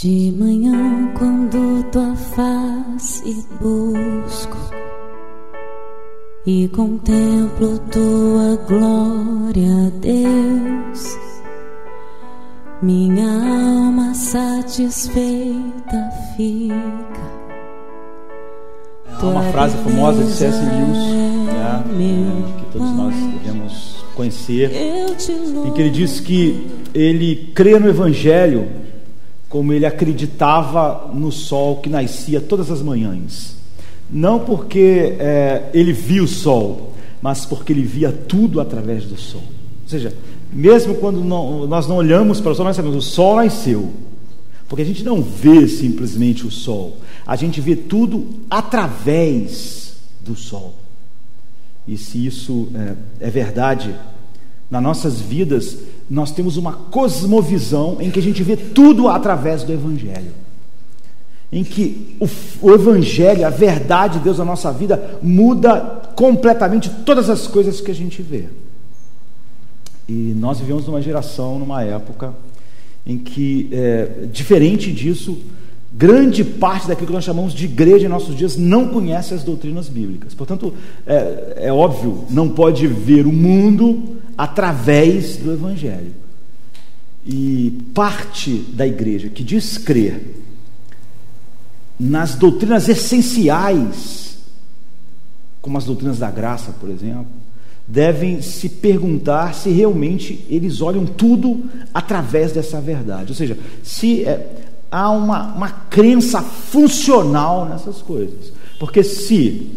De manhã, quando tua face busco e contemplo tua glória, Deus, minha alma satisfeita fica. É uma frase famosa de C.S. Lewis, né, que todos nós devemos conhecer, em que ele diz que ele crê no Evangelho como ele acreditava no sol que nascia todas as manhãs. Não porque é, ele via o sol, mas porque ele via tudo através do sol. Ou seja, mesmo quando não, nós não olhamos para o sol, nós sabemos o sol nasceu. Porque a gente não vê simplesmente o sol, a gente vê tudo através do sol. E se isso é, é verdade nas nossas vidas, nós temos uma cosmovisão em que a gente vê tudo através do Evangelho. Em que o, o, Evangelho, a verdade de Deus na nossa vida, muda completamente todas as coisas que a gente vê. E nós vivemos numa geração, numa época, em que, é, diferente disso, grande parte daquilo que nós chamamos de igreja em nossos dias não conhece as doutrinas bíblicas. Portanto, é, é óbvio, não pode ver o mundo através do Evangelho. E parte da igreja que diz crer nas doutrinas essenciais, como as doutrinas da graça, por exemplo, devem se perguntar se realmente eles olham tudo através dessa verdade. Ou seja, se é, há uma, uma crença funcional nessas coisas. Porque se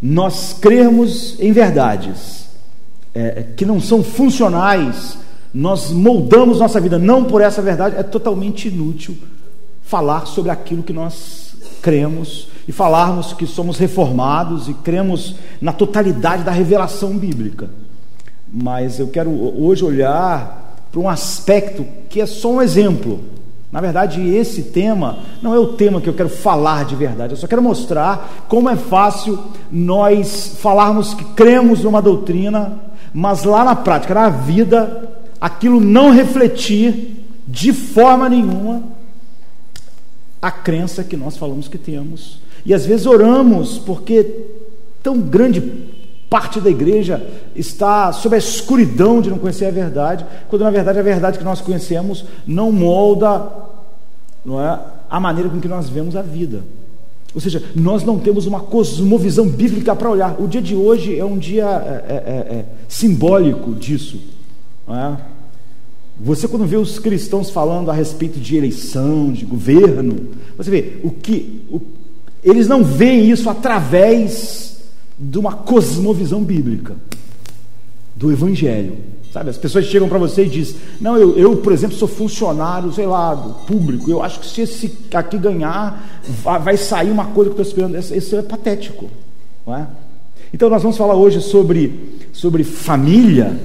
nós crermos em verdades é, que não são funcionais, nós moldamos nossa vida não por essa verdade, é totalmente inútil falar sobre aquilo que nós cremos e falarmos que somos reformados e cremos na totalidade da revelação bíblica. Mas eu quero hoje olhar para um aspecto que é só um exemplo. Na verdade, esse tema não é o tema que eu quero falar de verdade, eu só quero mostrar como é fácil nós falarmos que cremos numa doutrina, mas lá na prática, na vida, aquilo não refletir de forma nenhuma a crença que nós falamos que temos. E às vezes oramos porque tão grande parte da igreja está sob a escuridão de não conhecer a verdade, quando na verdade a verdade que nós conhecemos não molda não é, a maneira com que nós vemos a vida. Ou seja, nós não temos uma cosmovisão bíblica para olhar. O dia de hoje é um dia é, é, é, é simbólico disso. É? Você, quando vê os cristãos falando a respeito de eleição, de governo, você vê o que. O, eles não veem isso através de uma cosmovisão bíblica, do Evangelho. Sabe, as pessoas chegam para você e dizem: Não, eu, eu, por exemplo, sou funcionário, sei lá, do público. Eu acho que se esse aqui ganhar, vai, sair uma coisa que eu estou esperando. Isso é patético. Não é? Então, nós vamos falar hoje sobre, sobre família,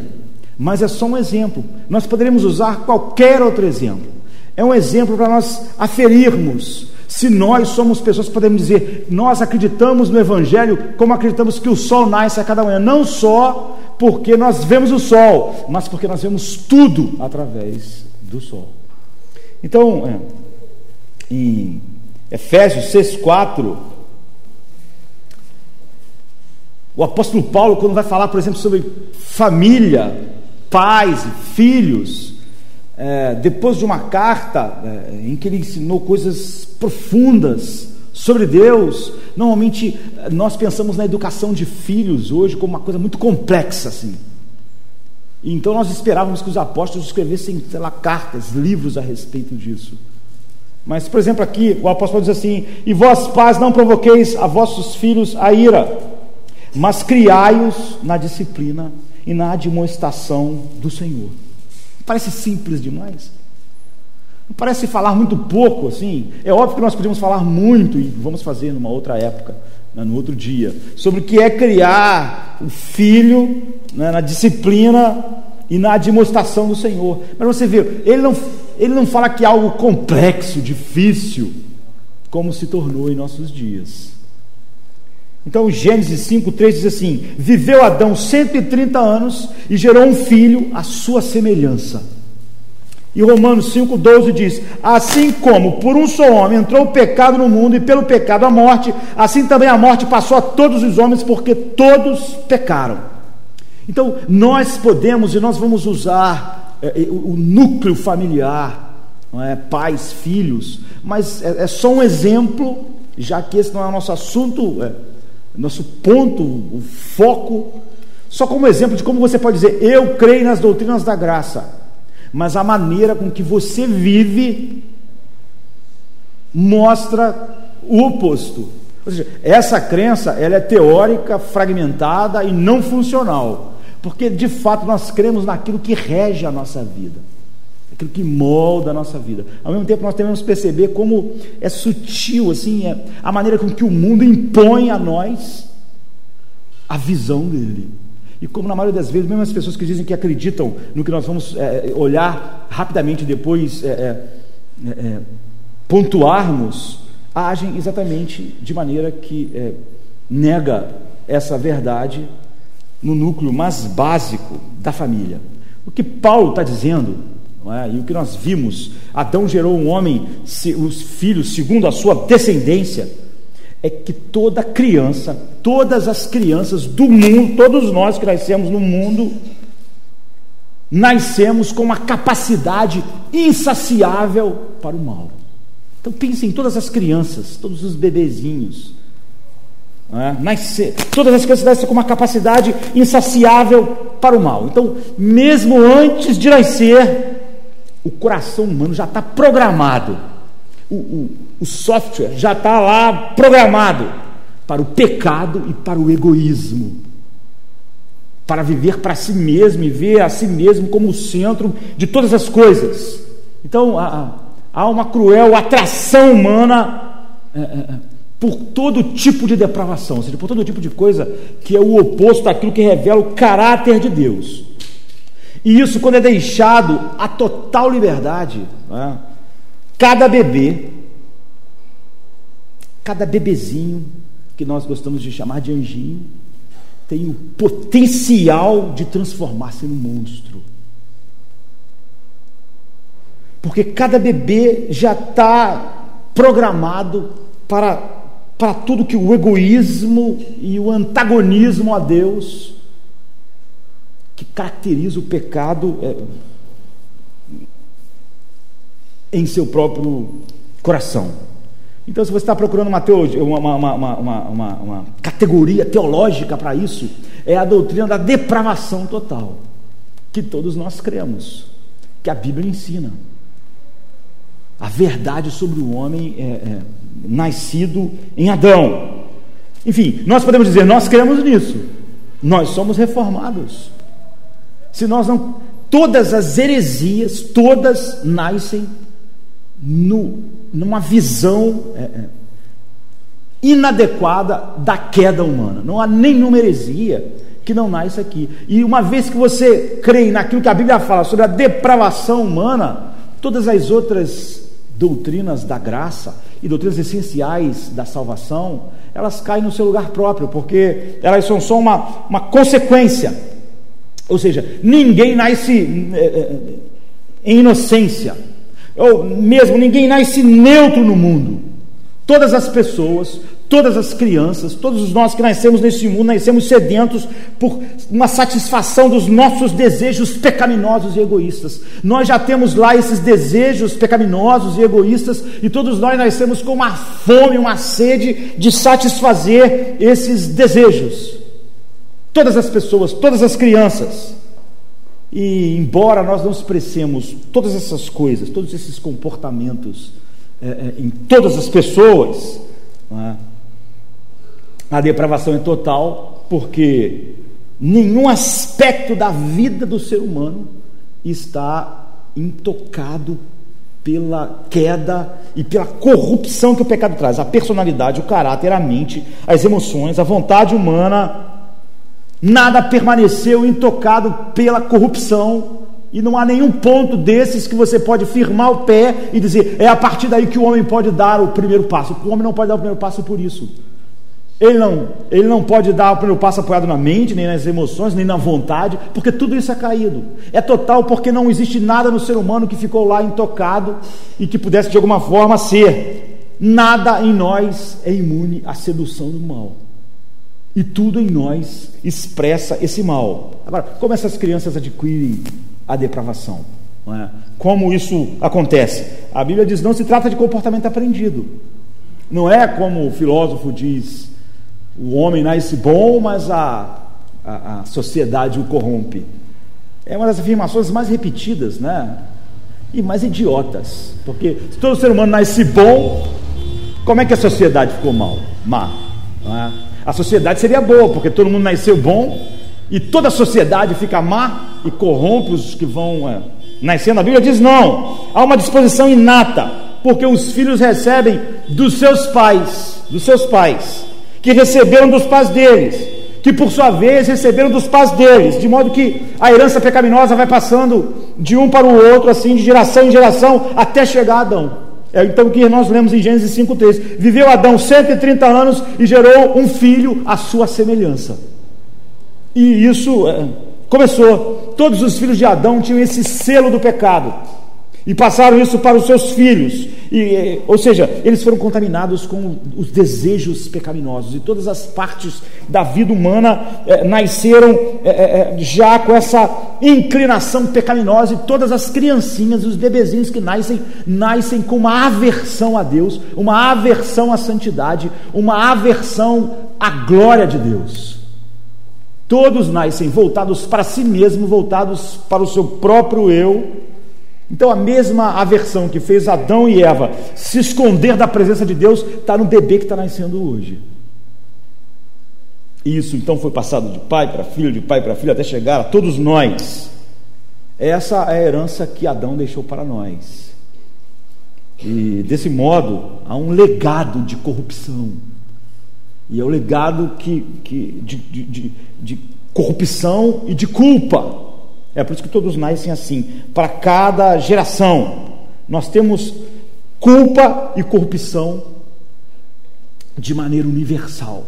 mas é só um exemplo. Nós poderíamos usar qualquer outro exemplo. É um exemplo para nós aferirmos se nós somos pessoas que podemos dizer, nós acreditamos no Evangelho como acreditamos que o sol nasce a cada manhã, não só porque nós vemos o sol, mas porque nós vemos tudo através do sol. Então, é, em Efésios 6,4, o apóstolo Paulo, quando vai falar, por exemplo, sobre família, pais filhos, é, depois de uma carta é, em que ele ensinou coisas profundas sobre Deus, normalmente nós pensamos na educação de filhos hoje como uma coisa muito complexa assim. Então nós esperávamos que os apóstolos escrevessem, sei lá, cartas, livros a respeito disso. Mas, por exemplo, aqui o apóstolo diz assim: E vós, pais, não provoqueis a vossos filhos a ira, mas criai-os na disciplina e na admoestação do Senhor. Parece simples demais. Parece falar muito pouco, assim. É óbvio que nós podemos falar muito, e vamos fazer numa outra época, né, no outro dia, sobre o que é criar o filho né, na disciplina e na demonstração do Senhor. Mas você vê, ele não, ele não fala que é algo complexo, difícil, como se tornou em nossos dias. Então, Gênesis 5,3 diz assim: Viveu Adão 130 anos e gerou um filho à sua semelhança. E Romanos 5,12 diz: Assim como por um só homem entrou o pecado no mundo, e pelo pecado a morte, assim também a morte passou a todos os homens, porque todos pecaram. Então, nós podemos e nós vamos usar é, é o núcleo familiar, é? pais, filhos, mas é, é, só um exemplo, já que esse não é o nosso assunto, é, nosso ponto, o foco, só como exemplo de como você pode dizer: Eu creio nas doutrinas da graça mas a maneira com que você vive mostra o oposto. Ou seja, essa crença ela é teórica, fragmentada e não funcional, porque de fato nós cremos naquilo que rege a nossa vida, aquilo que molda a nossa vida. Ao mesmo tempo nós devemos perceber como é sutil assim é a maneira com que o mundo impõe a nós a visão dele. E como na maioria das vezes, mesmo as pessoas que dizem que acreditam no que nós vamos é, olhar rapidamente depois é, é, é, pontuarmos, agem exatamente de maneira que é, nega essa verdade no núcleo mais básico da família. O que Paulo está dizendo, é? e o que nós vimos, Adão gerou um homem, os filhos segundo a sua descendência, é que toda criança, todas as crianças do mundo, todos nós que nascemos no mundo, nascemos com uma capacidade insaciável para o mal. Então pense em todas as crianças, todos os bebezinhos. É? Nascer, todas as crianças nascem com uma capacidade insaciável para o mal. Então, mesmo antes de nascer, o coração humano já está programado o, o, o software já está lá programado para o pecado e para o egoísmo. Para viver para si mesmo e ver a si mesmo como o centro de todas as coisas. Então há, uma cruel atração humana é, é, é, por todo tipo de depravação, ou seja, por todo tipo de coisa que é o oposto daquilo que revela o caráter de Deus. E isso, quando é deixado a total liberdade, é? Cada bebê, cada bebezinho, que nós gostamos de chamar de anjinho, tem o potencial de transformar-se num monstro. Porque cada bebê já está programado para, para tudo que o egoísmo e o antagonismo a Deus, que caracteriza o pecado, é, em seu próprio coração. Então, se você está procurando uma, teologia, uma, uma, uma, uma categoria teológica para isso, é a doutrina da depravação total, que todos nós cremos, que a Bíblia ensina. A verdade sobre o homem é, é, nascido em Adão. Enfim, nós podemos dizer, nós cremos nisso. Nós somos reformados. Se nós não. Todas as heresias, todas nascem no, numa visão é, é, inadequada da queda humana. Não há nenhuma heresia que não nasce aqui. E uma vez que você crê naquilo que a Bíblia fala sobre a depravação humana, todas as outras doutrinas da graça e doutrinas essenciais da salvação, elas caem no seu lugar próprio, porque elas são só uma, uma consequência. Ou seja, ninguém nasce é, é em inocência ou mesmo ninguém nasce neutro no mundo. Todas as pessoas, todas as crianças, todos nós que nascemos nesse mundo, nascemos sedentos por uma satisfação dos nossos desejos pecaminosos e egoístas. Nós já temos lá esses desejos pecaminosos e egoístas, e todos nós nascemos com uma fome, uma sede de satisfazer esses desejos. Todas as pessoas, todas as crianças. E embora nós não expressemos todas essas coisas, todos esses comportamentos é, é, em todas as pessoas, é? a depravação é total, porque nenhum aspecto da vida do ser humano está intocado pela queda e pela corrupção que o pecado traz. A personalidade, o caráter, a mente, as emoções, a vontade humana Nada permaneceu intocado pela corrupção, e não há nenhum ponto desses que você pode firmar o pé e dizer é a partir daí que o homem pode dar o primeiro passo. O homem não pode dar o primeiro passo por isso. Ele não, ele não pode dar o primeiro passo apoiado na mente, nem nas emoções, nem na vontade, porque tudo isso é caído. É total porque não existe nada no ser humano que ficou lá intocado e que pudesse de alguma forma ser. Nada em nós é imune à sedução do mal. E tudo em nós expressa esse mal. Agora, como essas crianças adquirem a depravação? É? Como isso acontece? A Bíblia diz: não se trata de comportamento aprendido. Não é como o filósofo diz: o homem nasce bom, mas a, a, a sociedade o corrompe. É uma das afirmações mais repetidas, né? E mais idiotas. Porque se todo ser humano nasce bom, como é que a sociedade ficou mal? Má. É? A sociedade seria boa, porque todo mundo nasceu bom, e toda a sociedade fica má e corrompe os que vão é, nascendo. A Bíblia diz: não, há uma disposição inata, porque os filhos recebem dos seus pais, dos seus pais, que receberam dos pais deles, que por sua vez receberam dos pais deles, de modo que a herança pecaminosa vai passando de um para o outro, assim, de geração em geração, até chegar a Adão. É então que nós lemos em Gênesis 5,3: Viveu Adão 130 anos e gerou um filho à sua semelhança. E isso é, começou. Todos os filhos de Adão tinham esse selo do pecado. E passaram isso para os seus filhos. E, é, ou seja, eles foram contaminados com os desejos pecaminosos. E todas as partes da vida humana é, nasceram é, já com essa inclinação pecaminosa. E todas as criancinhas, os bebezinhos que nascem, nascem com uma aversão a Deus, uma aversão à santidade, uma aversão à glória de Deus. Todos nascem voltados para si mesmo, voltados para o seu próprio eu então a mesma aversão que fez Adão e Eva se esconder da presença de Deus está no bebê que está nascendo hoje. Isso então foi passado de pai para filho, de pai para filho, até chegar a todos nós. Essa é a herança que Adão deixou para nós. E desse modo há um legado de corrupção. E é o legado que, que, de, de, de, de corrupção e de culpa. É por isso que todos nascem assim. Para cada geração, nós temos culpa e corrupção de maneira universal.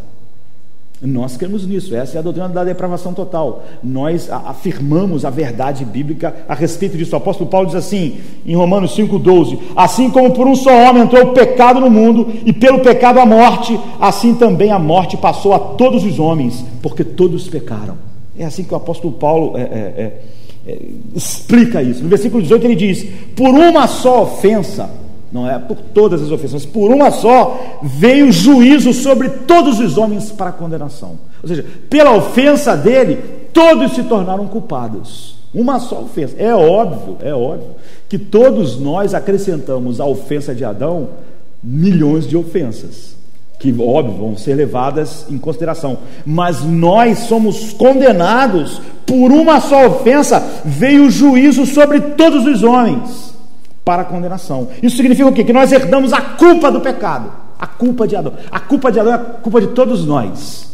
Nós cremos nisso, essa é a doutrina da depravação total. Nós afirmamos a verdade bíblica a respeito disso. O apóstolo Paulo diz assim, em Romanos 5,12: Assim como por um só homem entrou o pecado no mundo, e pelo pecado a morte, assim também a morte passou a todos os homens, porque todos pecaram. É assim que o apóstolo Paulo é, é, é, é, explica isso. No versículo 18 ele diz: Por uma só ofensa, não é por todas as ofensas, por uma só veio juízo sobre todos os homens para condenação. Ou seja, pela ofensa dele, todos se tornaram culpados. Uma só ofensa. É óbvio, é óbvio que todos nós acrescentamos à ofensa de Adão milhões de ofensas que, óbvio, vão ser levadas em consideração. Mas nós somos condenados por uma só ofensa, veio o juízo sobre todos os homens para a condenação. Isso significa o quê? Que nós herdamos a culpa do pecado, a culpa de Adão. A culpa de Adão é a culpa de todos nós.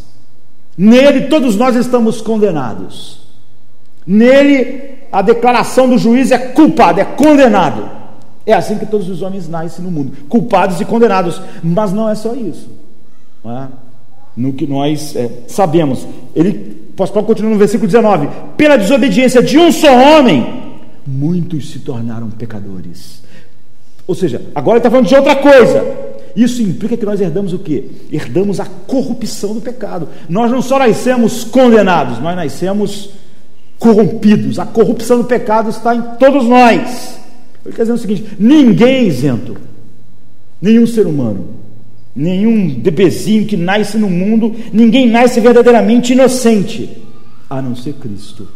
Nele, todos nós estamos condenados. Nele, a declaração do juiz é culpado, é condenado. É assim que todos os homens nascem no mundo, culpados e condenados. Mas não é só isso. É? No que nós é, sabemos. Ele, Paulo continua no versículo 19: Pela desobediência de um só homem, muitos se tornaram pecadores. Ou seja, agora ele está falando de outra coisa. Isso implica que nós herdamos o quê? Herdamos a corrupção do pecado. Nós não só nascemos condenados, nós nascemos corrompidos. A corrupção do pecado está em todos nós. Ele quer dizer o seguinte: ninguém é isento, nenhum ser humano, nenhum bebezinho que nasce no mundo, ninguém nasce verdadeiramente inocente, a não ser Cristo,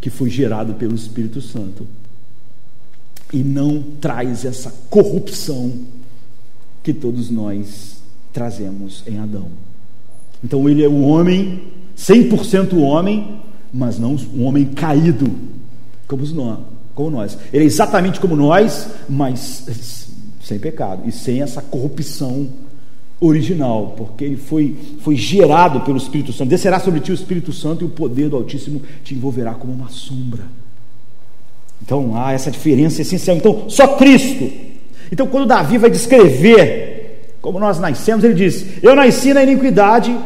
que foi gerado pelo Espírito Santo. E não traz essa corrupção que todos nós trazemos em Adão. Então ele é o homem, 100% homem, mas não um homem caído, como nós como nós. Ele é exatamente como nós, mas sem pecado e sem essa corrupção original, porque ele foi, foi gerado pelo Espírito Santo. Descerá sobre ti o Espírito Santo e o poder do Altíssimo te envolverá como uma sombra. Então há essa diferença essencial. Então, só Cristo. Então, quando Davi vai descrever como nós nascemos, ele diz: Eu nasci na iniquidade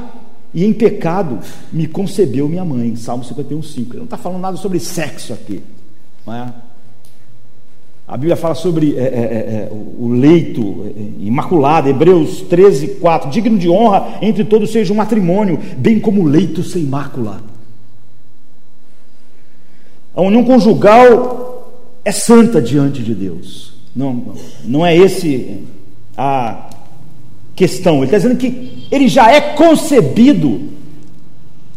e em pecado me concebeu minha mãe. Salmo 51, 5. Ele não está falando nada sobre sexo aqui. É? A Bíblia fala sobre é, é, é, é o leito é, imaculado, Hebreus 13, 4. Digno de honra entre todos seja um matrimônio, bem como o leito sem mácula. A união conjugal é santa diante de Deus. Não, não é esse a questão. Ele está dizendo que ele já é concebido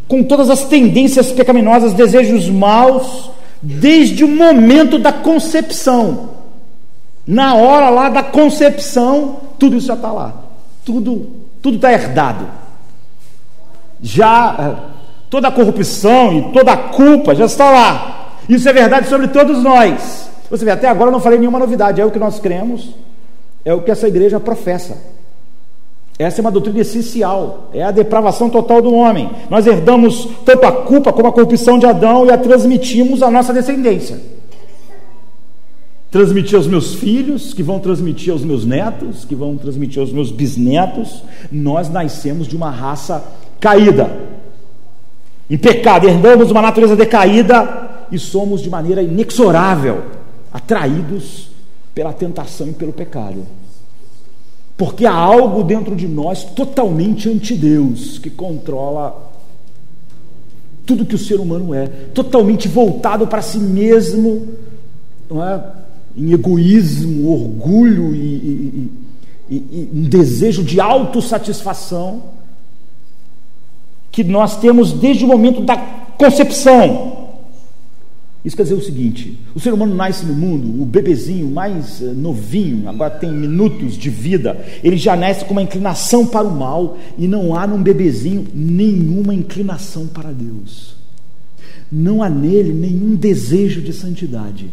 com todas as tendências pecaminosas, desejos maus desde o momento da concepção. Na hora lá da concepção, tudo isso já está lá. Tudo tudo está herdado. Já eh, toda a corrupção e toda a culpa já está lá. Isso é verdade sobre todos nós. Você vê, até agora eu não falei nenhuma novidade. É o que nós cremos, é o que essa igreja professa. Essa é uma doutrina essencial, é a depravação total do homem. Nós herdamos tanto a culpa como a corrupção de Adão e a transmitimos à nossa descendência. Transmitir aos meus filhos, que vão transmitir aos meus netos, que vão transmitir aos meus bisnetos. Nós nascemos de uma raça caída, em pecado, herdamos uma natureza decaída e somos de maneira inexorável atraídos pela tentação e pelo pecado. Porque há algo dentro de nós totalmente anti-Deus, que controla tudo que o ser humano é, totalmente voltado para si mesmo, não é? em egoísmo, orgulho e, e, e, e um desejo de autossatisfação que nós temos desde o momento da concepção. Isso quer dizer o seguinte: o ser humano nasce no mundo, o bebezinho mais eh, novinho, agora tem minutos de vida, ele já nasce com uma inclinação para o mal e não há num bebezinho nenhuma inclinação para Deus. Não há nele nenhum desejo de santidade.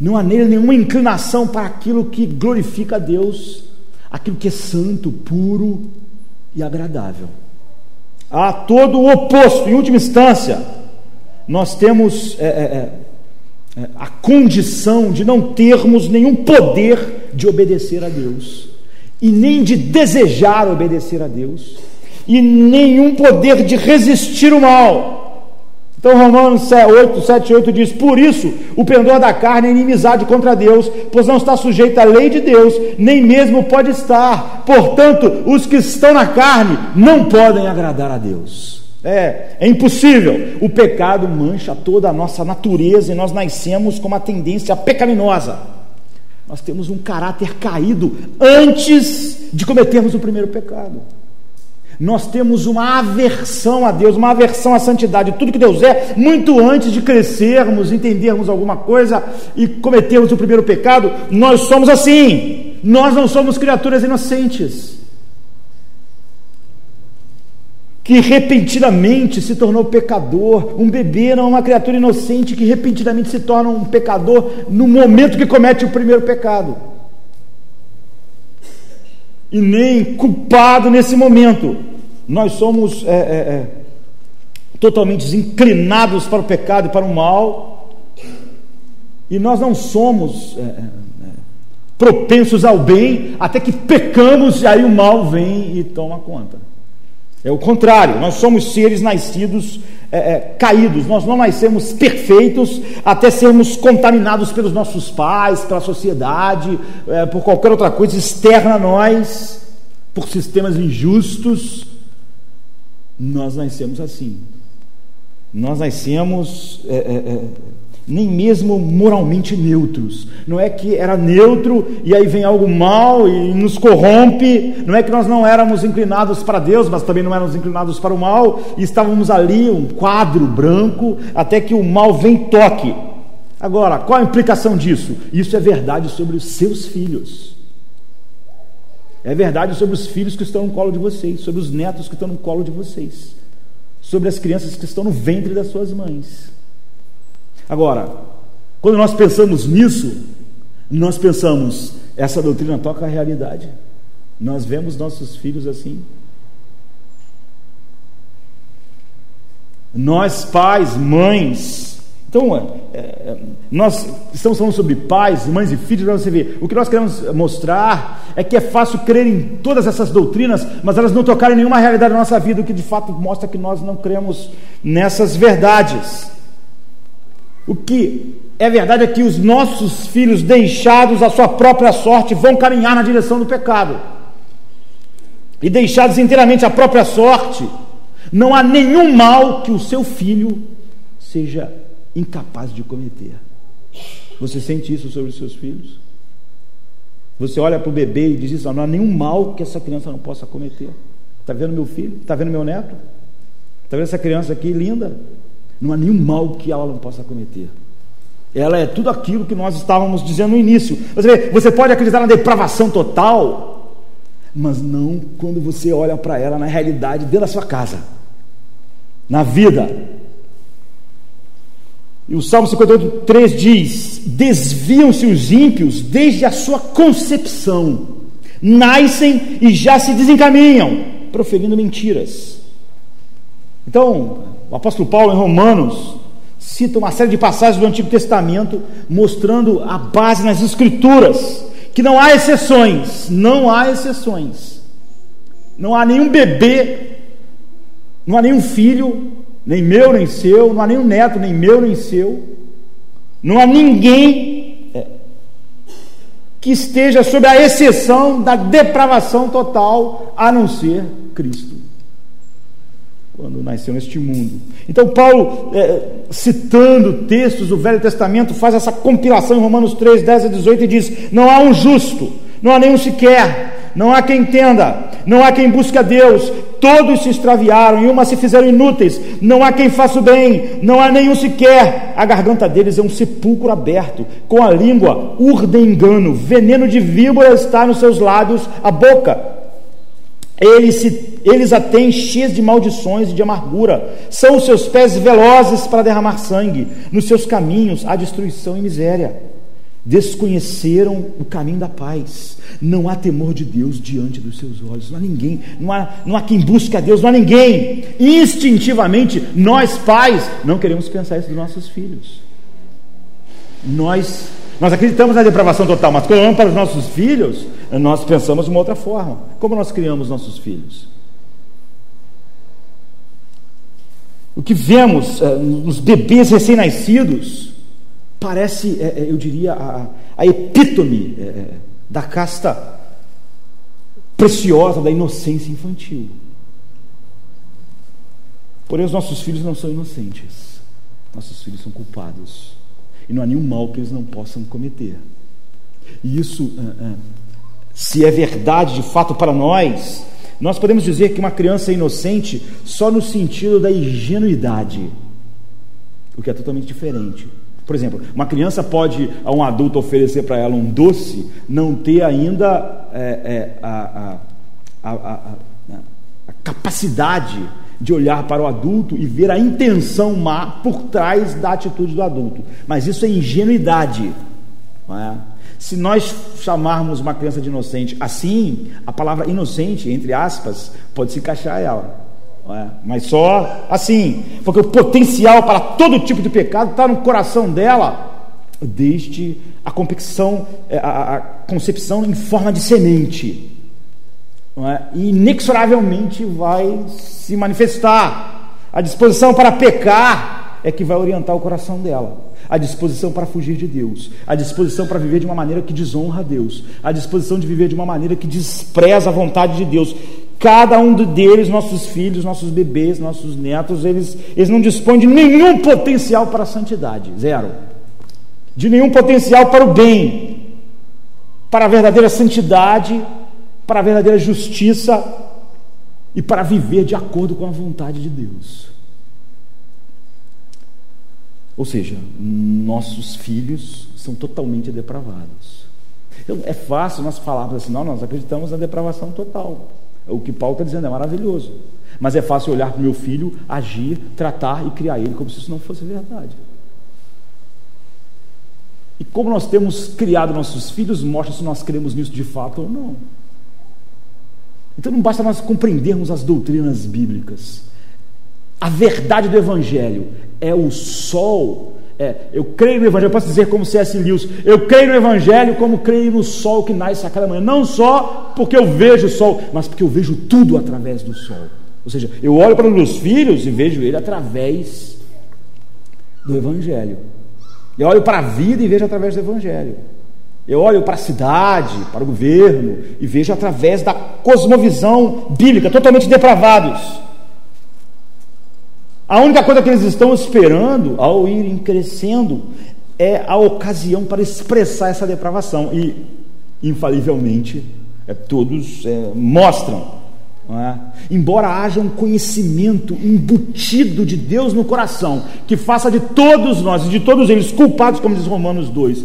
Não há nele nenhuma inclinação para aquilo que glorifica a Deus, aquilo que é santo, puro e agradável. Há todo o oposto, em última instância nós temos é, é, é, é, a condição de não termos nenhum poder de obedecer a Deus, e nem de desejar obedecer a Deus, e nenhum poder de resistir o mal. Então, Romanos 8, 7 8 diz: Por isso, o pendor da carne é inimizade contra Deus, pois não está sujeito à lei de Deus, nem mesmo pode estar. Portanto, os que estão na carne não podem agradar a Deus. É, é impossível. O pecado mancha toda a nossa natureza e nós nascemos com uma tendência pecaminosa. Nós temos um caráter caído antes de cometermos o primeiro pecado. Nós temos uma aversão a Deus, uma aversão à santidade, tudo que Deus é, muito antes de crescermos, entendermos alguma coisa e cometermos o primeiro pecado, nós somos assim. Nós não somos criaturas inocentes que repentinamente se tornou pecador. Um bebê não é uma criatura inocente que repentinamente se torna um pecador no momento que comete o primeiro pecado. E nem culpado nesse momento. Nós somos é, é, é, totalmente inclinados para o pecado e para o mal. E nós não somos é, é, é, propensos ao bem até que pecamos e aí o mal vem e toma conta. É o contrário, nós somos seres nascidos é, é, caídos, nós não nascemos perfeitos até sermos contaminados pelos nossos pais, pela sociedade, é, por qualquer outra coisa externa a nós, por sistemas injustos. Nós nascemos assim. Nós nascemos é, é, é nem mesmo moralmente neutros. Não é que era neutro e aí vem algo mal e nos corrompe. Não é que nós não éramos inclinados para Deus, mas também não éramos inclinados para o mal e estávamos ali, um quadro branco, até que o mal vem toque. Agora, qual a implicação disso? Isso é verdade sobre os seus filhos. É verdade sobre os filhos que estão no colo de vocês, sobre os netos que estão no colo de vocês, sobre as crianças que estão no ventre das suas mães. Agora, quando nós pensamos nisso, nós pensamos, essa doutrina toca a realidade. Nós vemos nossos filhos assim. Nós, pais, mães, Então, é, é, nós estamos falando sobre pais, mães e filhos, para você ver. O que nós queremos mostrar é que é fácil crer em todas essas doutrinas, mas elas não tocarem nenhuma realidade da nossa vida, o que de fato mostra que nós não cremos nessas verdades. O que é verdade é que os nossos filhos, deixados à sua própria sorte, vão caminhar na direção do pecado. E deixados inteiramente à própria sorte, não há nenhum mal que o seu filho seja incapaz de cometer. Você sente isso sobre os seus filhos? Você olha para o bebê e diz isso, não há nenhum mal que essa criança não possa cometer. Está vendo meu filho? Está vendo meu neto? Está vendo essa criança aqui linda? Não há nenhum mal que ela não possa cometer. Ela é tudo aquilo que nós estávamos dizendo no início. Você, vê, você pode acreditar na depravação total, mas não quando você olha para ela na realidade dentro da sua casa, na vida. E o Salmo 58, 3 diz: Desviam-se os ímpios desde a sua concepção, nascem e já se desencaminham, proferindo mentiras. Então, o apóstolo Paulo em Romanos cita uma série de passagens do Antigo Testamento mostrando a base nas Escrituras, que não há exceções, não há exceções. Não há nenhum bebê, não há nenhum filho nem meu, nem seu, não há nenhum neto, nem meu, nem seu, não há ninguém é, que esteja sob a exceção da depravação total, a não ser Cristo, quando nasceu neste mundo. Então, Paulo, é, citando textos do Velho Testamento, faz essa compilação em Romanos 3, 10 a 18 e diz: Não há um justo, não há nenhum sequer, não há quem entenda, não há quem busque a Deus, todos se extraviaram e uma se fizeram inúteis, não há quem faça o bem, não há nenhum sequer. A garganta deles é um sepulcro aberto, com a língua urde engano, veneno de víbora está nos seus lábios, a boca. Eles, se, eles a têm cheios de maldições e de amargura, são os seus pés velozes para derramar sangue, nos seus caminhos há destruição e miséria desconheceram o caminho da paz. Não há temor de Deus diante dos seus olhos. Não há ninguém, não há, não há quem busque a Deus, não há ninguém. Instintivamente, nós pais não queremos pensar isso dos nossos filhos. Nós, nós acreditamos na depravação total, mas quando olhamos para os nossos filhos, nós pensamos de uma outra forma. Como nós criamos nossos filhos? O que vemos é, nos bebês recém-nascidos parece, é, eu diria, a, a epítome é, da casta preciosa da inocência infantil. Porém, os nossos filhos não são inocentes. Nossos filhos são culpados. E não há nenhum mal que eles não possam cometer. E isso, se é verdade de fato para nós, nós podemos dizer que uma criança é inocente só no sentido da ingenuidade, o que é totalmente diferente por exemplo, uma criança pode a um adulto oferecer para ela um doce, não ter ainda é, é, a, a, a, a, capacidade de olhar para o adulto e ver a intenção má por trás da atitude do adulto. Mas isso é ingenuidade. É? Se nós chamarmos uma criança de inocente assim, a palavra inocente, entre aspas, pode se encaixar ela. É? Mas só assim, porque o potencial para todo tipo de pecado está no coração dela, desde a é, a, a concepção em forma de semente, é? inexoravelmente vai se manifestar. A disposição para pecar é que vai orientar o coração dela a disposição para fugir de Deus, a disposição para viver de uma maneira que desonra a Deus, a disposição de viver de uma maneira que despreza a vontade de Deus, Cada um deles, nossos filhos, nossos bebês, nossos netos, eles, eles não dispõem de nenhum potencial para a santidade, zero. De nenhum potencial para o bem, para a verdadeira santidade, para a verdadeira justiça e para viver de acordo com a vontade de Deus. Ou seja, nossos filhos são totalmente depravados. Então, é fácil nós falarmos assim, não, nós acreditamos na depravação total. O que Paulo está dizendo é maravilhoso. Mas é fácil olhar para o meu filho, agir, tratar e criar ele como se isso não fosse verdade. E como nós temos criado nossos filhos, mostra se nós cremos nisso de fato ou não. Então não basta nós compreendermos as doutrinas bíblicas. A verdade do Evangelho é o sol É, eu creio no Evangelho, eu posso dizer como C.S. Lewis, eu creio no Evangelho como creio no sol que nasce a cada manhã. Não só porque eu vejo o sol, mas porque eu vejo tudo através do sol. Ou seja, eu olho para os meus filhos e vejo ele através do Evangelho. Eu olho para a vida e vejo através do Evangelho. Eu olho para a cidade, para o governo e vejo através da cosmovisão bíblica, totalmente depravados. A única coisa que eles estão esperando ao irem crescendo é a ocasião para expressar essa depravação. E, infalivelmente, é, todos é, mostram. É? Embora haja um conhecimento embutido de Deus no coração, que faça de todos nós e de todos eles culpados, como diz Romanos 2,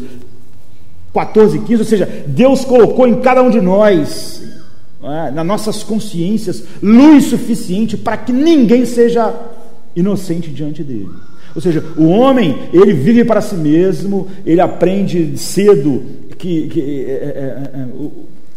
14 15, ou seja, Deus colocou em cada um de nós, é? nas nossas consciências, luz suficiente para que ninguém seja inocente diante dele. Ou seja, o homem, ele vive para si mesmo, ele aprende cedo que, que é, é, é,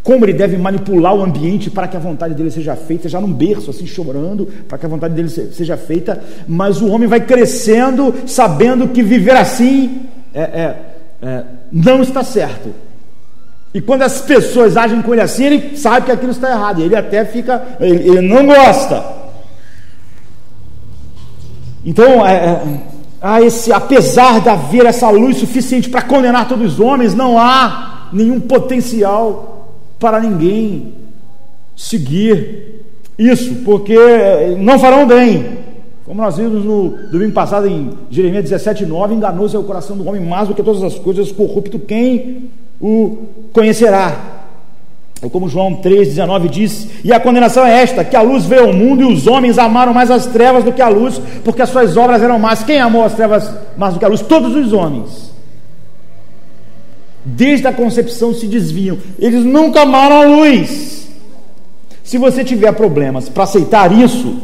como ele deve manipular o ambiente para que a vontade dele seja feita, já num berço, assim, chorando, para que a vontade dele seja feita, mas o homem vai crescendo sabendo que viver assim é, é, é, não está certo. E quando as pessoas agem com ele assim, ele sabe que aquilo está errado, ele até fica, ele, ele não gosta. Então, é, é, há esse, apesar de haver essa luz suficiente para condenar todos os homens, não há nenhum potencial para ninguém seguir isso, porque não farão bem. Como nós vimos no domingo passado em Jeremias 17, 9, enganou-se o coração do homem mais do que todas as coisas, corrupto quem o conhecerá. Ou como João 3,19 diz, e a condenação é esta: que a luz veio ao mundo e os homens amaram mais as trevas do que a luz, porque as suas obras eram más. Quem amou as trevas mais do que a luz? Todos os homens. Desde a concepção se desviam, eles nunca amaram a luz. Se você tiver problemas para aceitar isso,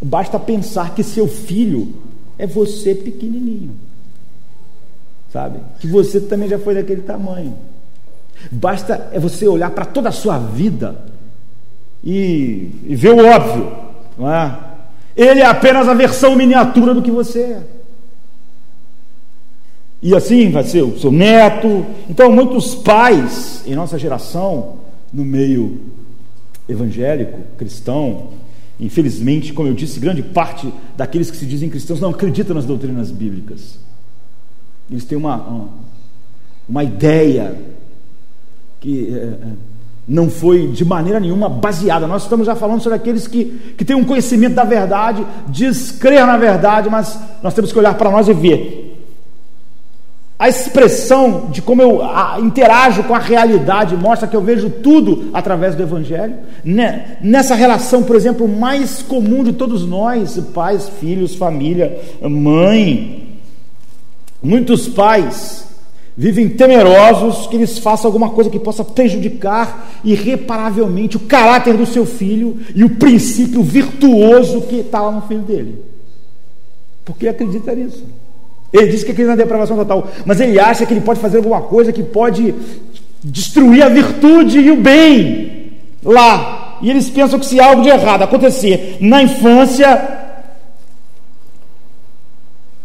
basta pensar que seu filho é você pequenininho, sabe? Que você também já foi daquele tamanho. Basta é você olhar para toda a sua vida e, e ver o óbvio, não é? Ele é apenas a versão miniatura do que você é. E assim vai ser o seu neto. Então, muitos pais em nossa geração, no meio evangélico, cristão, infelizmente, como eu disse, grande parte daqueles que se dizem cristãos não acreditam nas doutrinas bíblicas. Eles têm uma, uma, ideia que é, não foi de maneira nenhuma baseada. Nós estamos já falando sobre aqueles que, que têm um conhecimento da verdade, diz crer na verdade, mas nós temos que olhar para nós e ver. A expressão de como eu interajo com a realidade mostra que eu vejo tudo através do Evangelho. Né? Nessa relação, por exemplo, mais comum de todos nós, pais, filhos, família, mãe. Muitos pais vivem temerosos que eles façam alguma coisa que possa prejudicar irreparavelmente o caráter do seu filho e o princípio virtuoso que está lá no filho dele. Porque acredita nisso. Ele diz que acredita na depravação total, mas ele acha que ele pode fazer alguma coisa que pode destruir a virtude e o bem lá. E eles pensam que se algo de errado acontecer na infância,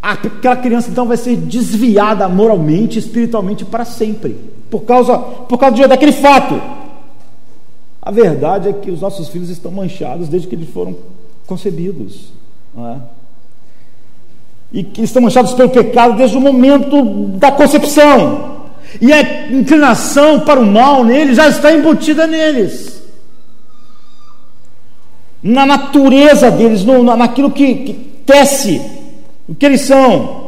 aquela criança então vai ser desviada moralmente, espiritualmente para sempre, por causa, por causa daquele fato. A verdade é que os nossos filhos estão manchados desde que eles foram concebidos, não é? E que estão manchados pelo pecado desde o momento da concepção. E a inclinação para o mal neles já está embutida neles. Na natureza deles, no, naquilo que, que tece o que eles são.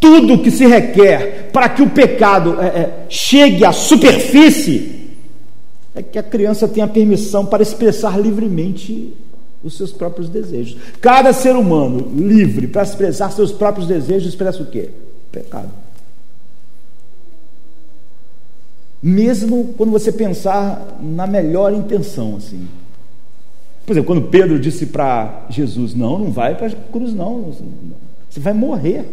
Tudo que se requer para que o pecado é, é, chegue à superfície é que a criança tenha permissão para expressar livremente os seus próprios desejos. Cada ser humano livre para expressar seus próprios desejos expressa o quê? Pecado. Mesmo quando você pensar na melhor intenção, assim. Por exemplo, quando Pedro disse para Jesus: Não, não vai para a cruz, não, você vai morrer.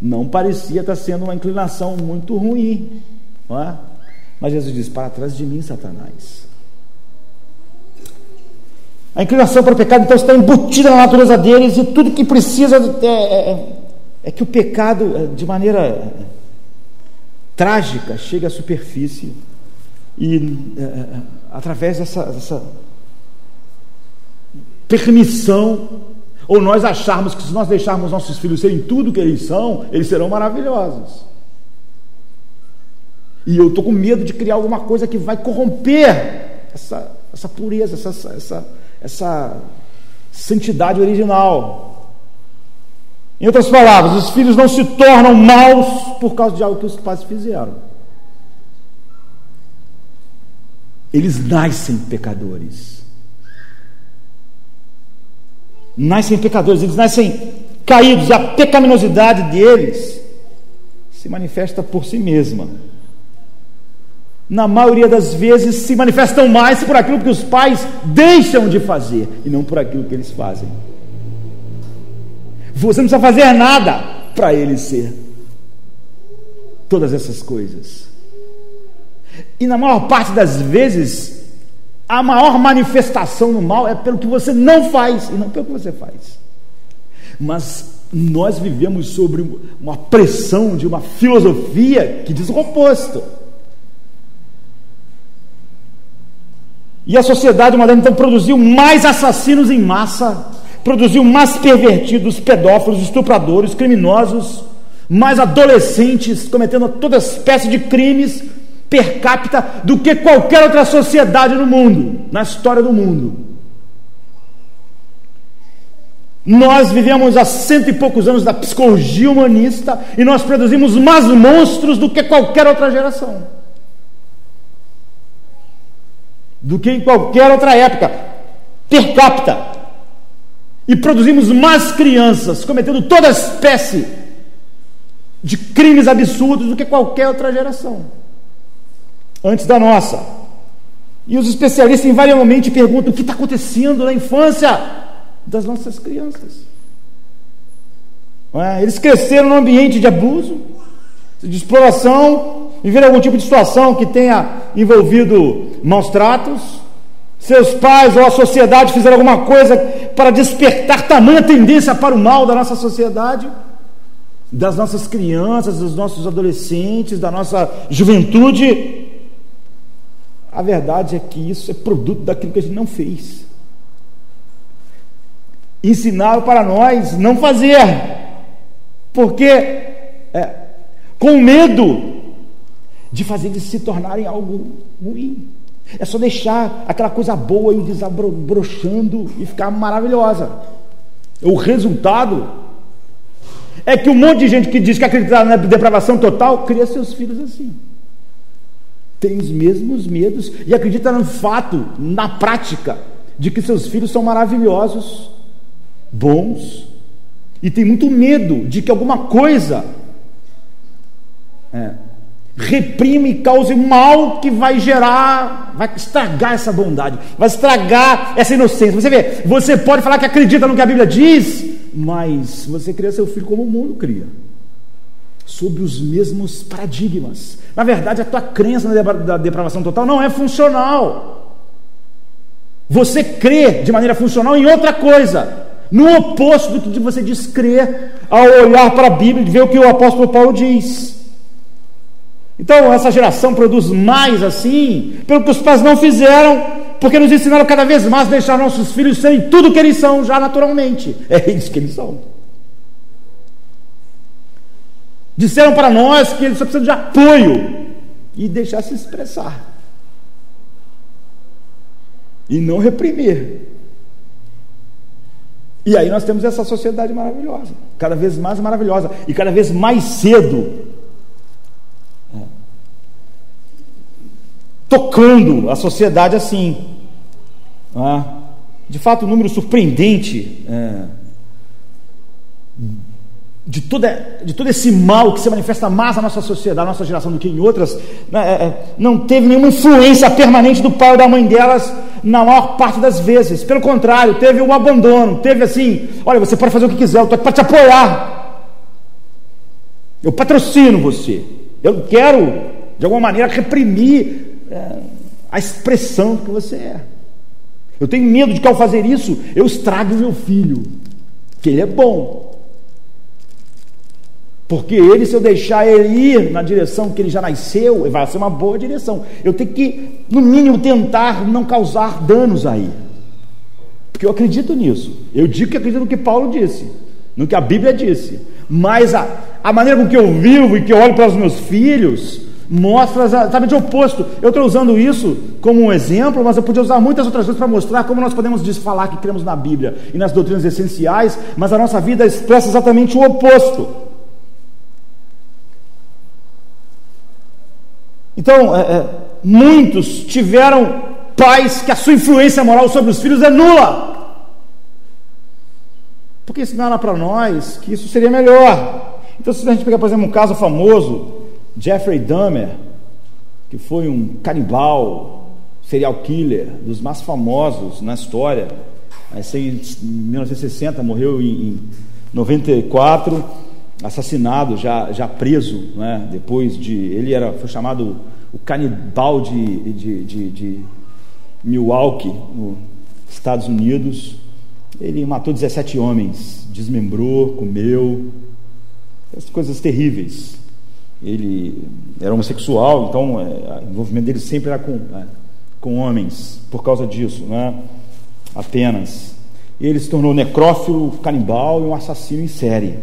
Não parecia estar sendo uma inclinação muito ruim, não é? Mas Jesus disse: Para trás de mim, Satanás. A inclinação para o pecado, então, está embutida na natureza deles e tudo que precisa é, é, é que o pecado, é, de maneira é, trágica, chegue à superfície e, é, através dessa, dessa permissão, ou nós acharmos que se nós deixarmos nossos filhos serem tudo que eles são, eles serão maravilhosos. E eu estou com medo de criar alguma coisa que vai corromper essa, essa pureza, essa, essa, essa santidade original. Em outras palavras, os filhos não se tornam maus por causa de algo que os pais fizeram. Eles nascem pecadores. Nascem pecadores, eles nascem caídos, a pecaminosidade deles se manifesta por si mesma na maioria das vezes, se manifestam mais por aquilo que os pais deixam de fazer e não por aquilo que eles fazem. Você não precisa fazer nada para ele ser todas essas coisas. E na maior parte das vezes, a maior manifestação no mal é pelo que você não faz e não pelo que você faz. Mas nós vivemos sobre uma pressão de uma filosofia que diz o oposto. E a sociedade moderna então produziu mais assassinos em massa, produziu mais pervertidos, pedófilos, estupradores, criminosos, mais adolescentes cometendo toda espécie de crimes per capita do que qualquer outra sociedade no mundo, na história do mundo. Nós vivemos há cento e poucos anos da psicologia humanista e nós produzimos mais monstros do que qualquer outra geração do que em qualquer outra época, per capita. E produzimos mais crianças cometendo toda espécie de crimes absurdos do que qualquer outra geração antes da nossa. E os especialistas invariavelmente perguntam o que está acontecendo na infância das nossas crianças. É? Eles cresceram num ambiente de abuso, de exploração, viver algum tipo de situação que tenha envolvido maus tratos, seus pais ou a sociedade fizeram alguma coisa para despertar tamanha tendência para o mal da nossa sociedade, das nossas crianças, dos nossos adolescentes, da nossa juventude. A verdade é que isso é produto daquilo que a gente não fez. Ensinaram para nós não fazer, porque é, com medo de fazer eles se tornarem algo ruim. É só deixar aquela coisa boa ir desabrochando e ficar maravilhosa. O resultado é que um monte de gente que diz que acredita na depravação total cria seus filhos assim. Tem os mesmos medos e acredita no fato, na prática, de que seus filhos são maravilhosos, bons, e tem muito medo de que alguma coisa é, reprime e cause mal que vai gerar, vai estragar essa bondade, vai estragar essa inocência. Você vê, você pode falar que acredita no que a Bíblia diz, mas você cria seu filho como o mundo cria, sobre os mesmos paradigmas. Na verdade, a tua crença na depravação total não é funcional. Você crê de maneira funcional em outra coisa, no oposto do que você diz crer ao olhar para a Bíblia e ver o que o apóstolo Paulo diz. Então, essa geração produz mais assim, pelo que os pais não fizeram, porque nos ensinaram cada vez mais a deixar nossos filhos serem tudo que eles são, já naturalmente. É isso que eles são. Disseram para nós que eles só precisam de apoio e deixar se expressar. E não reprimir. E aí nós temos essa sociedade maravilhosa, cada vez mais maravilhosa, e cada vez mais cedo tocando a sociedade assim. É? De fato, um número surpreendente é, de, toda, de todo esse mal que se manifesta mais na nossa sociedade, na nossa geração do que em outras, né, é, é, não teve nenhuma influência permanente do pai ou da mãe delas na maior parte das vezes. Pelo contrário, teve um abandono, teve assim: olha, você pode fazer o que quiser, eu estou para te apoiar. Eu patrocino você. Eu quero, de alguma maneira, reprimir é, a expressão do que você é. Eu tenho medo de que ao fazer isso eu estrague o meu filho, que ele é bom. Porque ele, se eu deixar ele ir na direção que ele já nasceu, vai ser uma boa direção. Eu tenho que, no mínimo, tentar não causar danos aí. Porque eu acredito nisso. Eu digo que acredito no que Paulo disse, no que a Bíblia disse. Mas a, a maneira com que eu vivo e que eu olho para os meus filhos mostra exatamente o oposto. Eu estou usando isso como um exemplo, mas eu podia usar muitas outras coisas para mostrar como nós podemos desfalar que cremos na Bíblia e nas doutrinas essenciais, mas a nossa vida expressa exatamente o oposto. Então, é, é, muitos tiveram pais que a sua influência moral sobre os filhos é nula. Porque ensinaram para nós que isso seria melhor. Então, se a gente pegar, por exemplo, um caso famoso, Jeffrey Dahmer, que foi um canibal, serial killer, dos mais famosos na história, em 1960, morreu em 94 assassinado, já, já preso, né? depois de. Ele era, foi chamado o canibal de, de, de, de Milwaukee, nos Estados Unidos. Ele matou 17 homens, desmembrou, comeu, coisas terríveis. Ele era homossexual, então é, o envolvimento dele sempre era com, é, com homens, por causa disso, né? apenas. Ele se tornou necrófilo, canibal e um assassino em série.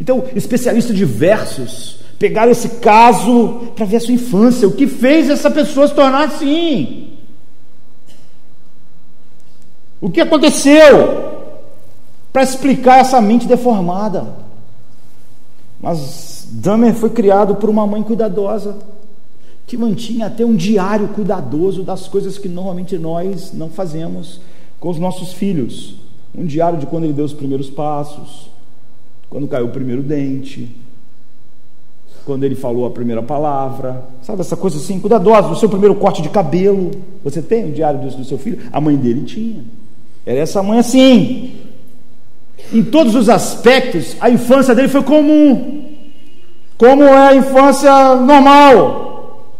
Então, especialistas diversos pegaram esse caso para ver a sua infância, o que fez essa pessoa se tornar assim. O que aconteceu para explicar essa mente deformada? Mas Dahmer foi criado por uma mãe cuidadosa, que mantinha até um diário cuidadoso das coisas que normalmente nós não fazemos com os nossos filhos. Um diário de quando ele deu os primeiros passos, quando caiu o primeiro dente, quando ele falou a primeira palavra, sabe essa coisa assim, cuidadosa, o seu primeiro corte de cabelo. Você tem o diário disso do seu filho? A mãe dele tinha. Era essa mãe assim. Em todos os aspectos, a infância dele foi comum. Como é a infância normal.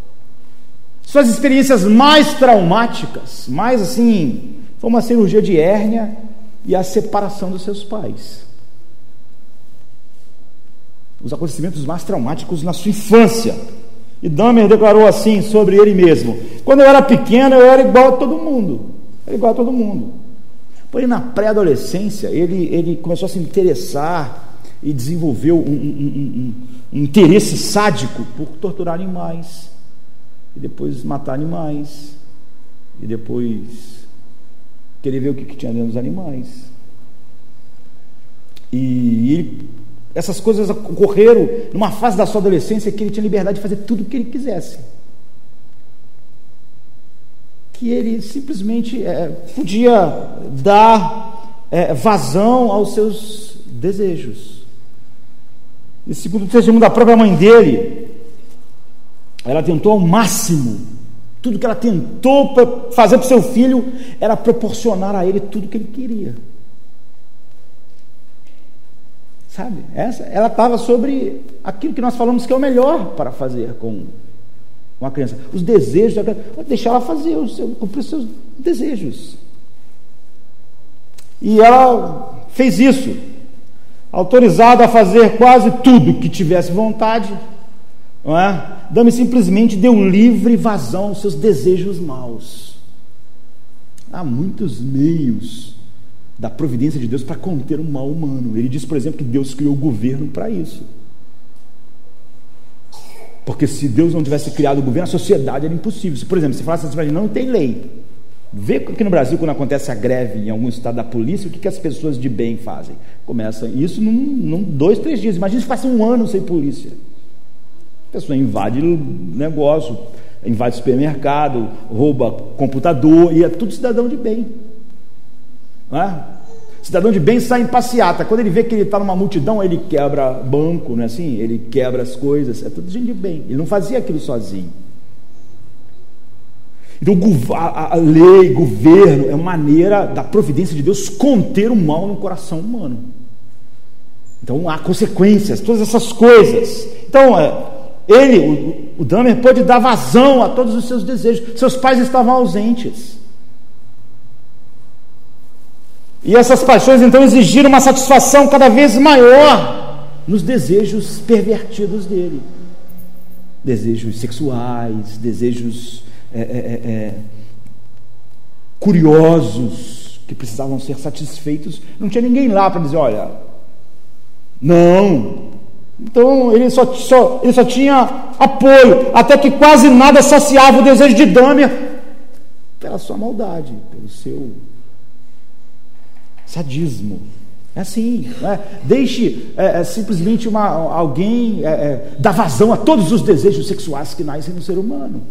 Suas experiências mais traumáticas, mais assim, foi uma cirurgia de hérnia e a separação dos seus pais os acontecimentos mais traumáticos na sua infância. E Dahmer declarou assim sobre ele mesmo: Quando eu era pequeno, eu era igual a todo mundo. Era igual a todo mundo. Porém, na pré-adolescência, ele, ele começou a se interessar e desenvolveu um, um, um, um, interesse sádico por torturar animais, e depois matar animais, e depois querer ver o que, que tinha dentro dos animais. E ele essas coisas ocorreram numa fase da sua adolescência que ele tinha liberdade de fazer tudo o que ele quisesse. Que ele simplesmente é, podia dar é, vazão aos seus desejos. E segundo o testemunho da própria mãe dele, ela tentou ao máximo, tudo que ela tentou fazer para o seu filho era proporcionar a ele tudo que ele queria. Sabe? Essa, ela estava sobre aquilo que nós falamos que é o melhor para fazer com uma criança. Os desejos da criança. Deixar ela fazer, os seu, cumprir os seus desejos. E ela fez isso, autorizada a fazer quase tudo que tivesse vontade, não é? Dame simplesmente deu livre vazão aos seus desejos maus. Há muitos meios da providência de Deus para conter o mal humano. Ele diz, por exemplo, que Deus criou o governo para isso. Porque se Deus não tivesse criado o governo, a sociedade era impossível. Se, por exemplo, se falasse assim, não tem lei. Vê aqui no Brasil, quando acontece a greve em algum estado da polícia, o que, que as pessoas de bem fazem? Começa isso num, num dois, três dias. Imagina se passa um ano sem polícia. A pessoa invade negócio, invade supermercado, rouba computador, e é tudo cidadão de bem. Não é? Cidadão de bem sai em passeata. Quando ele vê que ele está numa multidão, ele quebra banco, não é assim? Ele quebra as coisas. É tudo gente de bem. Ele não fazia aquilo sozinho. Então, a, lei, governo, é uma maneira da providência de Deus conter o mal no coração humano. Então, há consequências, todas essas coisas. Então, é, ele, o, o Damer, pôde dar vazão a todos os seus desejos. Seus pais estavam ausentes. E essas paixões então exigiram uma satisfação cada vez maior nos desejos pervertidos dele. Desejos sexuais, desejos é, é, é, é curiosos que precisavam ser satisfeitos. Não tinha ninguém lá para dizer: olha, não. Então ele só, só, ele só tinha apoio, até que quase nada saciava o desejo de Dâmia pela sua maldade, pelo seu sadismo. É assim, né? deixe é, é, simplesmente uma, alguém é, é, dar vazão a todos os desejos sexuais que nascem no ser humano.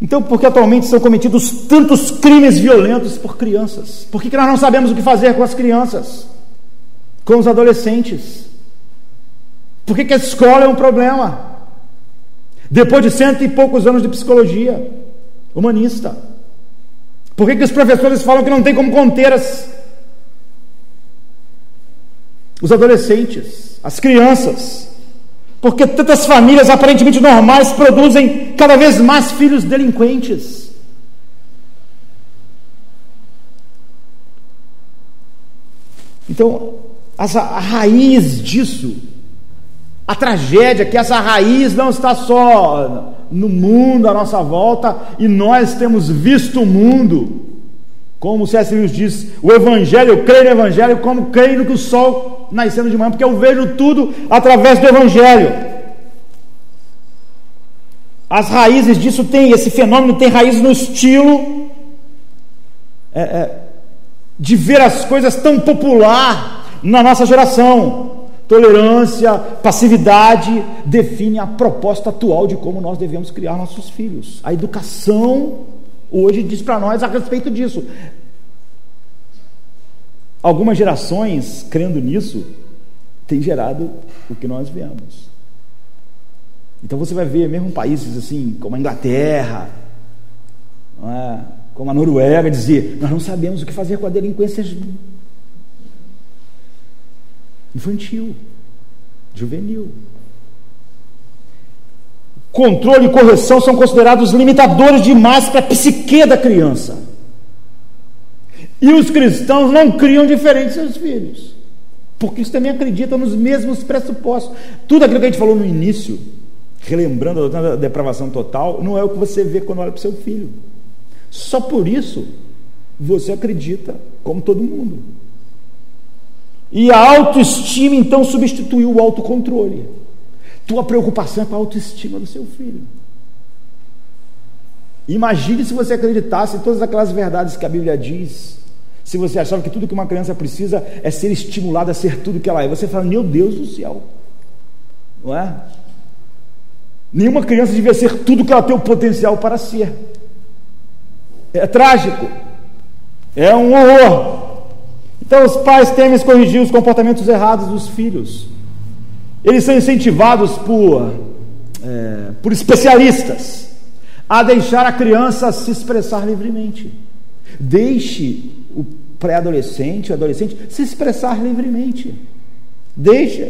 Então, por que atualmente são cometidos tantos crimes violentos por crianças? Por que, que nós não sabemos o que fazer com as crianças? Com os adolescentes? Por que, que a escola é um problema? Depois de cento e poucos anos de psicologia humanista. Por que, que os professores falam que não tem como conter as, os adolescentes, as crianças? Porque tantas famílias aparentemente normais produzem cada vez mais filhos delinquentes. Então, a raiz disso a tragédia é que essa raiz não está só no mundo à nossa volta e nós temos visto o mundo. Como o C.S. Lewis diz, o Evangelho, eu creio no Evangelho como creio no que o sol nascendo de manhã, porque eu vejo tudo através do Evangelho. As raízes disso tem, esse fenômeno tem raiz no estilo é, é, de ver as coisas tão popular na nossa geração. Tolerância, passividade define a proposta atual de como nós devemos criar nossos filhos. A educação hoje diz para nós a respeito disso. Algumas gerações, crendo nisso, têm gerado o que nós vemos. Então você vai ver, mesmo países assim, como a Inglaterra, é? como a Noruega, dizer: nós não sabemos o que fazer com a delinquência infantil, juvenil. Controle e correção são considerados limitadores demais para a psique da criança. E os cristãos não criam diferente seus filhos, porque eles também acreditam nos mesmos pressupostos. Tudo aquilo que a gente falou no início, relembrando a depravação total, não é o que você vê quando olha para o seu filho. Só por isso você acredita como todo mundo. E a autoestima então substituiu o autocontrole. Tua preocupação é com a autoestima do seu filho. Imagine se você acreditasse em todas aquelas verdades que a Bíblia diz. Se você achava que tudo que uma criança precisa é ser estimulada a ser tudo que ela é. Você fala, meu Deus do céu. Não é? Nenhuma criança devia ser tudo que ela tem o potencial para ser. É trágico. É um horror. Então os pais temem corrigir os comportamentos errados dos filhos. Eles são incentivados por, é, por especialistas a deixar a criança se expressar livremente. Deixe o pré-adolescente, o adolescente, se expressar livremente. Deixa.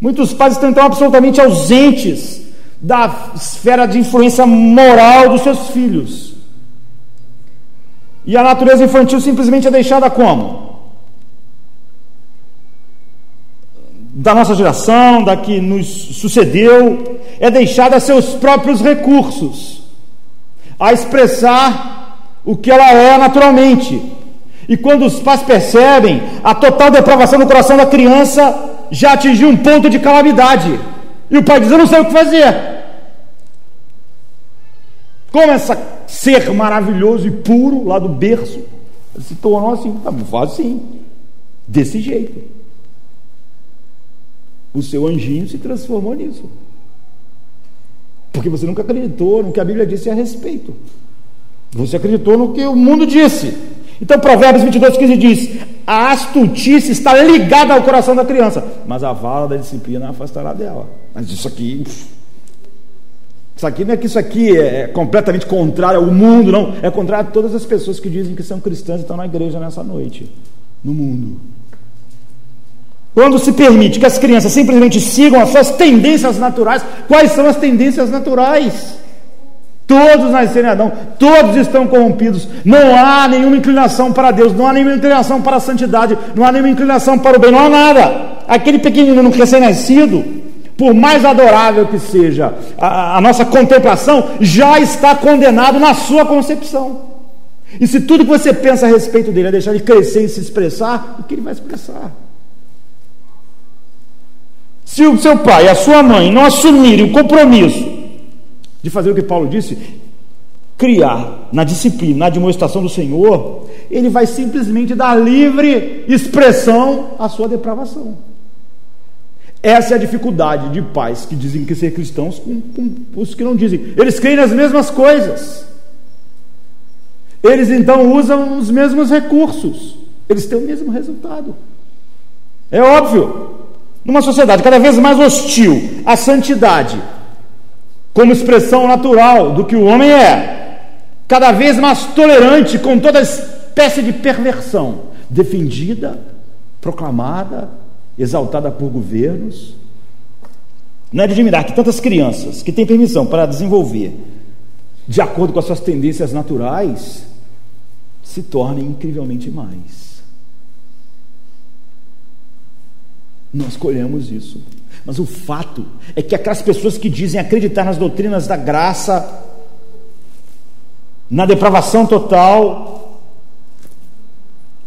Muitos pais estão então absolutamente ausentes da esfera de influência moral dos seus filhos. E a natureza infantil simplesmente é deixada como? Da nossa geração, da que nos sucedeu, é deixada a seus próprios recursos, a expressar o que ela é naturalmente. E quando os pais percebem, a total depravação no coração da criança já atingiu um ponto de calamidade. E o pai diz: Eu não sei o que fazer. Como essa ser maravilhoso e puro lá do berço se tornou assim? Tá, faz assim, desse jeito. O seu anjinho se transformou nisso. Porque você nunca acreditou no que a Bíblia disse a respeito. Você acreditou no que o mundo disse. Então, Provérbios 22, 15 diz: A astutice está ligada ao coração da criança, mas a vala da disciplina afastará dela. Mas isso aqui. Isso aqui não é que isso aqui é completamente contrário ao mundo, não. É contrário a todas as pessoas que dizem que são cristãs e estão na igreja nessa noite. No mundo. Quando se permite que as crianças simplesmente sigam as suas tendências naturais, quais são as tendências naturais? Todos nasceram em Adão, todos estão corrompidos. Não há nenhuma inclinação para Deus, não há nenhuma inclinação para a santidade, não há nenhuma inclinação para o bem, não há nada. Aquele pequenino recém-nascido, por mais adorável que seja a, a nossa contemplação, já está condenado na sua concepção. E se tudo que você pensa a respeito dele é deixar ele crescer e se expressar, o que ele vai expressar? Se o seu pai e a sua mãe não assumirem o compromisso de fazer o que Paulo disse, criar na disciplina, na demonstração do Senhor, ele vai simplesmente dar livre expressão à sua depravação. Essa é a dificuldade de pais que dizem que ser cristãos com, com os que não dizem. Eles creem nas mesmas coisas. Eles então usam os mesmos recursos. Eles têm o mesmo resultado. É óbvio. Numa sociedade cada vez mais hostil à santidade, como expressão natural do que o homem é, cada vez mais tolerante com toda espécie de perversão, defendida, proclamada, exaltada por governos. Não é de admirar que tantas crianças que têm permissão para desenvolver de acordo com as suas tendências naturais se tornem incrivelmente mais. Nós colhemos isso. Mas o fato é que aquelas pessoas que dizem acreditar nas doutrinas da graça, na depravação total,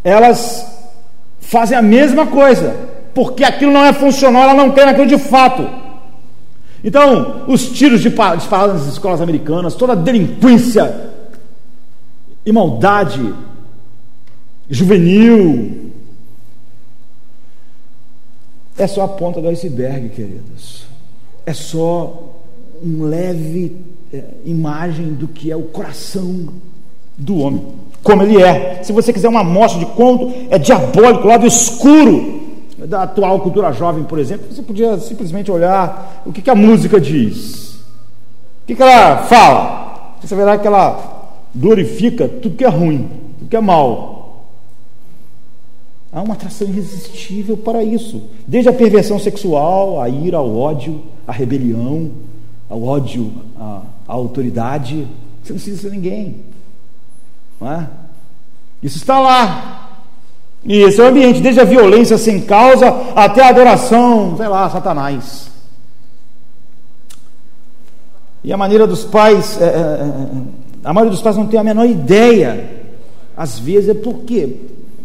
elas fazem a mesma coisa, porque aquilo não é funcional, ela não quer naquilo de fato. Então, os tiros disparados nas escolas americanas, toda a delinquência e maldade juvenil, é só a ponta do iceberg, queridos. É só um leve é, imagem do que é o coração do homem, como ele é. Se você quiser uma amostra de quanto é diabólico, o lado escuro da atual cultura jovem, por exemplo, você podia simplesmente olhar o que, que a música diz, o que, que ela fala. Você verá que ela glorifica tudo que é ruim, tudo que é mal, Há uma atração irresistível para isso. Desde a perversão sexual, a ira, ao ódio, a rebelião, ao ódio à, à autoridade. Você não precisa ser ninguém. É? Isso está lá. E esse é o ambiente, desde a violência sem causa até a adoração, sei lá, Satanás. E a maneira dos pais, é, é, é a maioria dos pais não tem a menor ideia, às vezes, é por quê?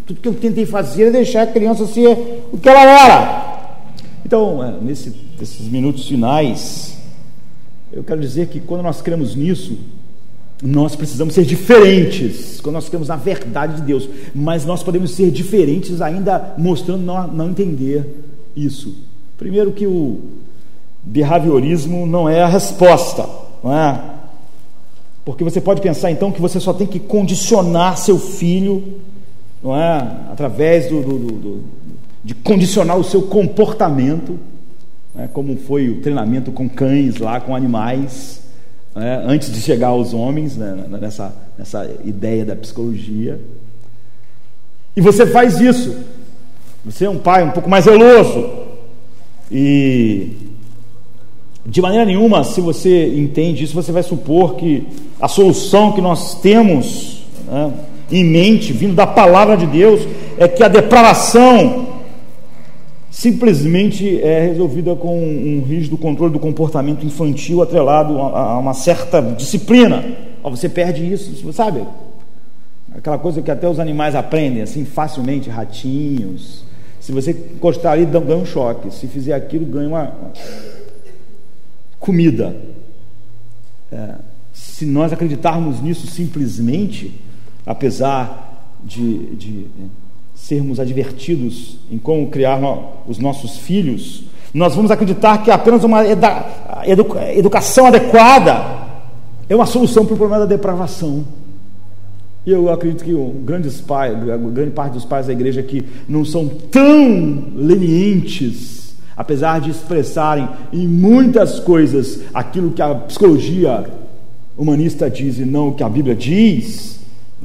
Tudo que eu tentei fazer é deixar a criança ser o que ela era. Então, é, nesse, nesses minutos finais, eu quero dizer que quando nós cremos nisso, nós precisamos ser diferentes, quando nós cremos na verdade de Deus, mas nós podemos ser diferentes ainda mostrando não, não entender isso. Primeiro que o behaviorismo não é a resposta, não é? Porque você pode pensar então que você só tem que condicionar seu filho não é? através do, do, do, de condicionar o seu comportamento, né? como foi o treinamento com cães lá, com animais, né? antes de chegar aos homens, né? nessa, nessa ideia da psicologia. E você faz isso. Você é um pai um pouco mais zeloso. E de maneira nenhuma, se você entende isso, você vai supor que a solução que nós temos né, em mente, vindo da palavra de Deus, é que a depravação simplesmente é resolvida com um rígido controle do comportamento infantil atrelado a, uma certa disciplina. Você perde isso, sabe? Aquela coisa que até os animais aprendem assim facilmente, ratinhos. Se você encostar ali, ganha um choque. Se fizer aquilo, ganha uma, comida. É, se nós acreditarmos nisso simplesmente, apesar de, de sermos advertidos em como criar os nossos filhos, nós vamos acreditar que apenas uma educação adequada é uma solução para o problema da depravação. E eu acredito que grande parte dos pais da igreja aqui não são tão lenientes, apesar de expressarem em muitas coisas aquilo que a psicologia humanista diz e não o que a Bíblia diz.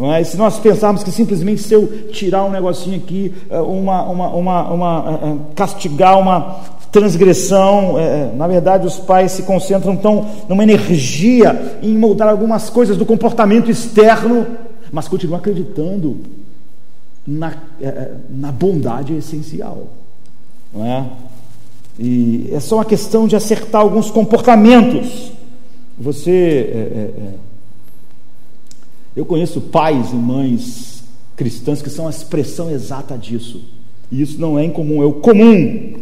É? Se nós pensarmos que simplesmente se eu tirar um negocinho aqui, eh, uma, uma, uma, uma eh, eh, castigar uma transgressão. É, na verdade, os pais se concentram tão numa energia em moldar algumas coisas do comportamento externo, mas continuam acreditando na, é, na bondade essencial. Não é? E é só uma questão de acertar alguns comportamentos. Você. É, eu conheço pais e mães cristãs que são a expressão exata disso. E isso não é incomum, é o comum.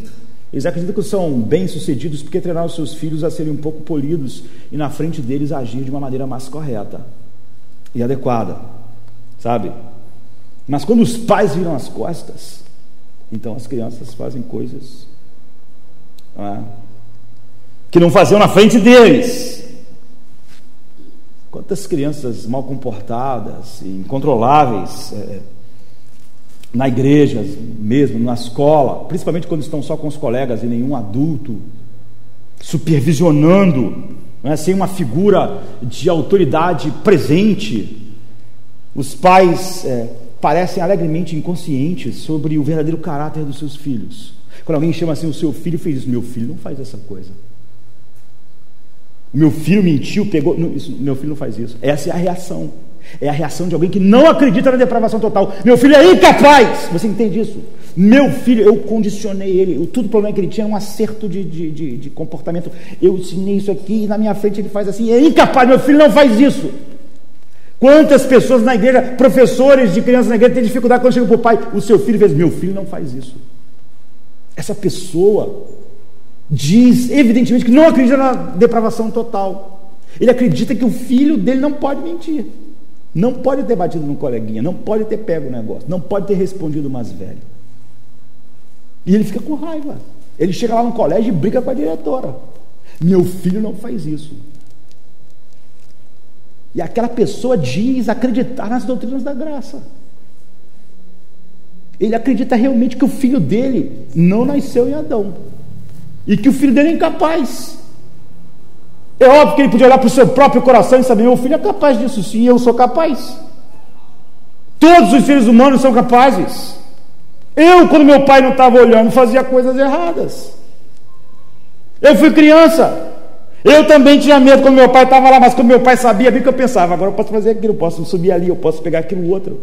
Eles acreditam que são bem-sucedidos porque treinaram seus filhos a serem um pouco polidos e na frente deles agir de uma maneira mais correta e adequada, sabe? Mas quando os pais viram as costas, então as crianças fazem coisas não é? que não faziam na frente deles. Quantas crianças mal comportadas incontroláveis é, na igreja mesmo, na escola, principalmente quando estão só com os colegas e nenhum adulto supervisionando, é? sem uma figura de autoridade presente. Os pais é, parecem alegremente inconscientes sobre o verdadeiro caráter dos seus filhos. Quando alguém chama assim, o seu filho fez isso, meu filho não faz essa coisa. O meu filho mentiu, pegou. Não, isso, meu filho não faz isso. Essa é a reação. É a reação de alguém que não acredita na depravação total. Meu filho é incapaz. Você entende isso? Meu filho, eu condicionei ele. O tudo problema que ele tinha era um acerto de, de, de, de comportamento. Eu ensinei isso aqui e na minha frente ele faz assim. É incapaz. Meu filho não faz isso. Quantas pessoas na igreja, professores de crianças na igreja, têm dificuldade quando chegam para o pai, o seu filho fez, meu filho não faz isso. Essa pessoa diz, evidentemente, que não acredita na depravação total. Ele acredita que o filho dele não pode mentir. Não pode ter batido no coleguinha, não pode ter pego o negócio, não pode ter respondido o mais velho. E ele fica com raiva. Ele chega lá no colégio e briga com a diretora. Meu filho não faz isso. E aquela pessoa diz acreditar nas doutrinas da graça. Ele acredita realmente que o filho dele não nasceu em Adão. E que o filho dele é incapaz. É óbvio que ele podia olhar para o seu próprio coração e saber: meu filho é capaz disso, sim, eu sou capaz. Todos os seres humanos são capazes. Eu, quando meu pai não estava olhando, fazia coisas erradas. Eu fui criança. Eu também tinha medo quando meu pai estava lá, mas quando meu pai sabia, bem que eu pensava: agora eu posso fazer aquilo, eu posso subir ali, eu posso pegar aquilo outro.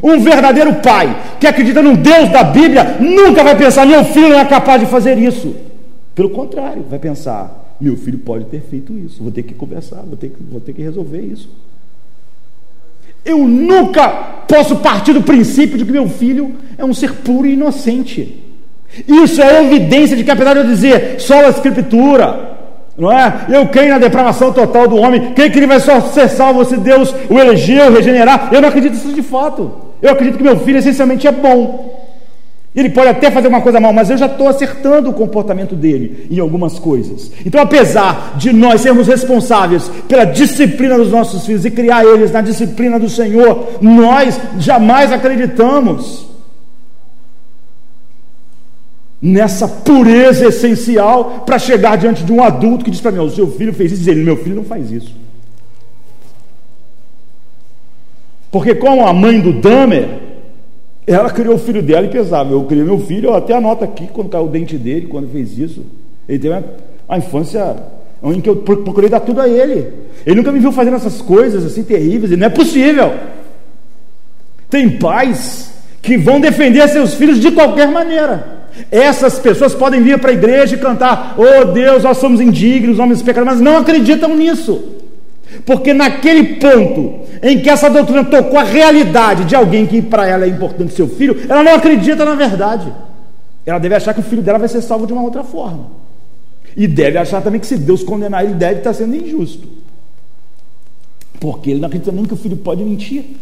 Um verdadeiro pai que acredita no Deus da Bíblia nunca vai pensar: meu filho não é capaz de fazer isso. Pelo contrário, vai pensar: meu filho pode ter feito isso, vou ter que conversar, vou ter que, vou ter que resolver isso. Eu nunca posso partir do princípio de que meu filho é um ser puro e inocente. Isso é evidência de que, apesar de eu dizer só a Escritura, não é? Eu creio na depravação total do homem, creio que ele vai só ser salvo se Deus o elegeu, regenerar. Eu não acredito nisso de fato. Eu acredito que meu filho essencialmente é bom. Ele pode até fazer uma coisa mal, mas eu já estou acertando o comportamento dele em algumas coisas. Então, apesar de nós sermos responsáveis pela disciplina dos nossos filhos e criar eles na disciplina do Senhor, nós jamais acreditamos nessa pureza essencial para chegar diante de um adulto que diz para mim: o seu filho fez isso, e ele, meu filho não faz isso. Porque, como a mãe do Damer, ela criou o filho dela e pesava. Eu criei meu filho, eu até anoto aqui quando caiu o dente dele, quando fez isso. Ele teve uma, infância em que eu procurei dar tudo a ele. Ele nunca me viu fazendo essas coisas assim terríveis, não é possível. Tem pais que vão defender seus filhos de qualquer maneira. Essas pessoas podem vir para a igreja e cantar: Oh Deus, nós somos indignos, homens pecadores, mas não acreditam nisso. Porque naquele ponto em que essa doutrina tocou a realidade de alguém que para ela é importante seu filho, ela não acredita na verdade. Ela deve achar que o filho dela vai ser salvo de uma outra forma. E deve achar também que se Deus condenar ele, deve estar sendo injusto. Porque ele não acredita nem que o filho pode mentir.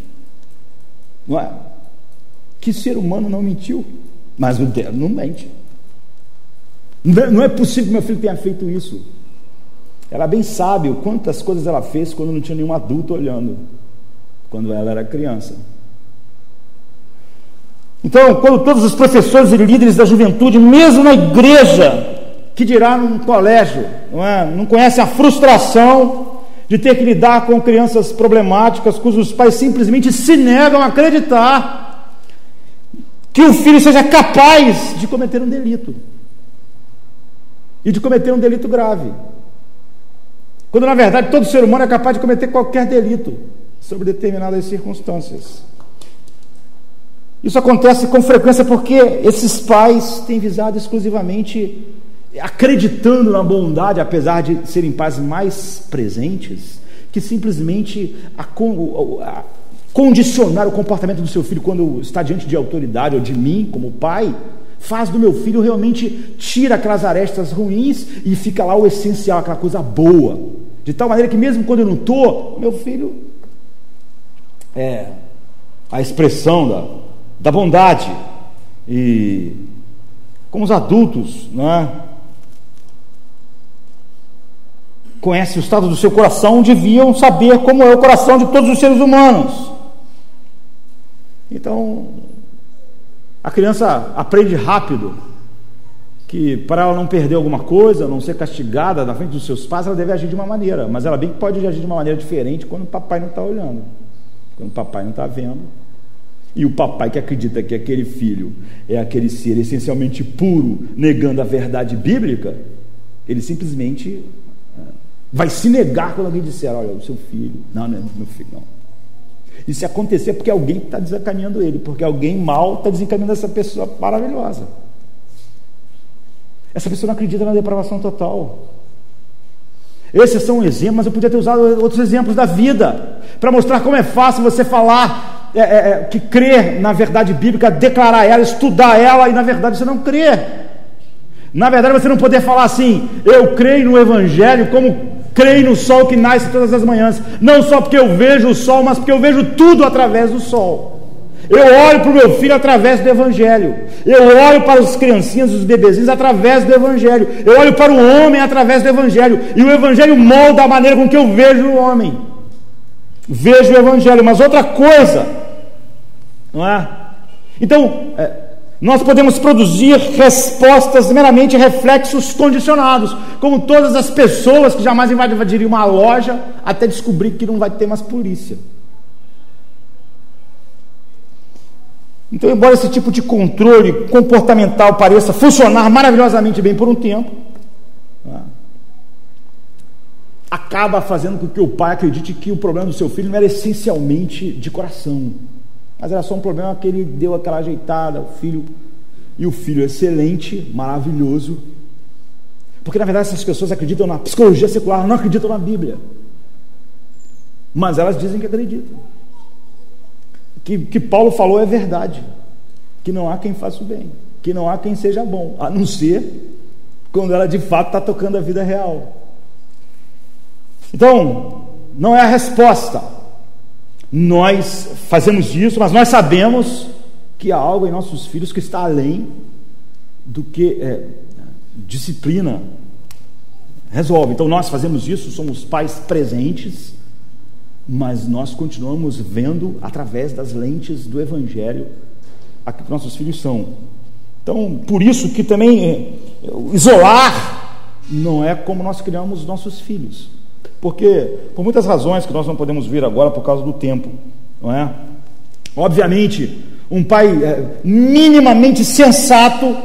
Não é? Que ser humano não mentiu? Mas o dela não mente. Não é possível que meu filho tenha feito isso. Ela bem sabe o quantas coisas ela fez quando não tinha nenhum adulto olhando, quando ela era criança. Então, quando todos os professores e líderes da juventude, mesmo na igreja, que dirá num colégio, não, é? não conhecem a frustração de ter que lidar com crianças problemáticas cujos pais simplesmente se negam a acreditar que o filho seja capaz de cometer um delito. e de cometer um delito grave. Quando na verdade todo ser humano é capaz de cometer qualquer delito sobre determinadas circunstâncias. Isso acontece com frequência porque esses pais têm visado exclusivamente acreditando na bondade, apesar de serem pais mais presentes, que simplesmente a, a, condicionar o comportamento do seu filho quando está diante de autoridade ou de mim, como pai, faz do meu filho realmente tira aquelas arestas ruins e fica lá o essencial, aquela coisa boa. De tal maneira que mesmo quando eu não estou, meu filho é a expressão da, da bondade. E como os adultos, não é? Conhece o estado do seu coração, deviam saber como é o coração de todos os seres humanos. Então, a criança aprende rápido que para ela não perder alguma coisa, não ser castigada na frente dos seus pais, ela deve agir de uma maneira, mas ela bem pode agir de uma maneira diferente quando o papai não está olhando, quando o papai não está vendo. E o papai que acredita que aquele filho é aquele ser essencialmente puro, negando a verdade bíblica, ele simplesmente é, vai se negar quando alguém disser: Olha, o seu filho, não, não é meu filho, não. Se acontecer, porque alguém está desencaminhando ele, porque alguém mal está desencaminhando essa pessoa maravilhosa. Essa pessoa não acredita na depravação total. Esses são exemplos, mas eu podia ter usado outros exemplos da vida para mostrar como é fácil você falar é, é, é, que crer na verdade bíblica, declarar ela, estudar ela e na verdade você não crê. Na verdade você não poder falar assim, eu creio no Evangelho como creio no sol que nasce todas as manhãs, não só porque eu vejo o sol, mas porque eu vejo tudo através do sol. Eu olho para o meu filho através do Evangelho. Eu olho para as criancinhas, os bebezinhos através do Evangelho. Eu olho para o homem através do Evangelho. E o Evangelho molda a maneira com que eu vejo o homem. Vejo o Evangelho. Mas outra coisa, não é? Então, é, nós podemos produzir respostas meramente reflexos condicionados, como todas as pessoas que jamais invadiriam uma loja até descobrir que não vai ter mais polícia. Então, embora esse tipo de controle comportamental pareça funcionar maravilhosamente bem por um tempo, né, acaba fazendo com que o pai acredite que o problema do seu filho não era essencialmente de coração, mas era só um problema que ele deu aquela ajeitada, o filho e o filho excelente, maravilhoso. Porque na verdade essas pessoas acreditam na psicologia secular, não acreditam na Bíblia. Mas elas dizem que acreditam. Que, que Paulo falou é verdade. Que não há quem faça o bem. Que não há quem seja bom. A não ser quando ela de fato está tocando a vida real. Então, não é a resposta. Nós fazemos isso, mas nós sabemos que há algo em nossos filhos que está além do que é, disciplina resolve. Então nós fazemos isso, somos pais presentes, mas nós continuamos vendo através das lentes do Evangelho aquilo que nossos filhos são. Então, por isso que também é, isolar não é como nós criamos nossos filhos. Porque, por muitas razões que nós não podemos ver agora por causa do tempo, não é? Obviamente, um pai é, minimamente sensato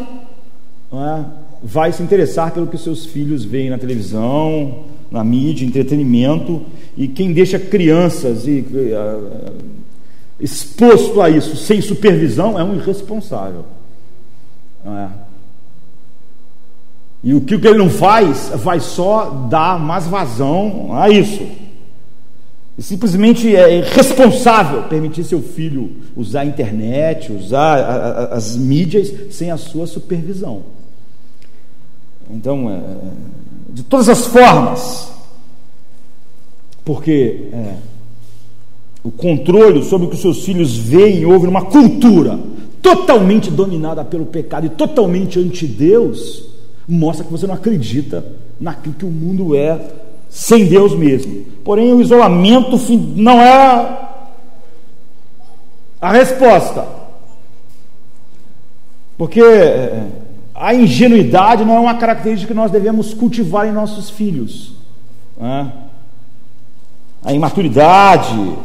não é? vai se interessar pelo que seus filhos veem na televisão, na mídia, entretenimento, e quem deixa crianças e, exposto a isso sem supervisão é um irresponsável. Não é? E o que ele não faz vai só dar mais vazão a isso. E simplesmente é irresponsável permitir seu filho usar a internet, usar a, a, as mídias sem a sua supervisão. Então, é, de todas as formas, porque é, o controle sobre o que os seus filhos veem e ouvem numa cultura totalmente dominada pelo pecado e totalmente anti-Deus, mostra que você não acredita naquilo que o mundo é sem Deus mesmo. Porém, o isolamento não é a resposta. Porque é, a ingenuidade não é uma característica que nós devemos cultivar em nossos filhos. Né? A imaturidade,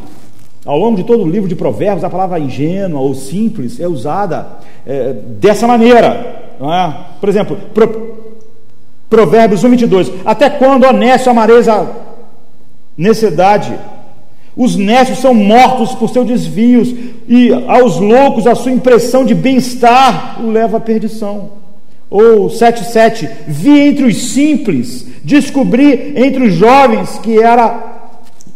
ao longo de todo o livro de Provérbios, a palavra ingênua ou simples é usada é, dessa maneira. É? Por exemplo, pro, Provérbios 1, 22. Até quando, honesto, amareis a necessidade? Os nestos são mortos por seus desvios, e aos loucos a sua impressão de bem-estar o leva à perdição. Ou 7,7: Vi entre os simples, descobri entre os jovens que era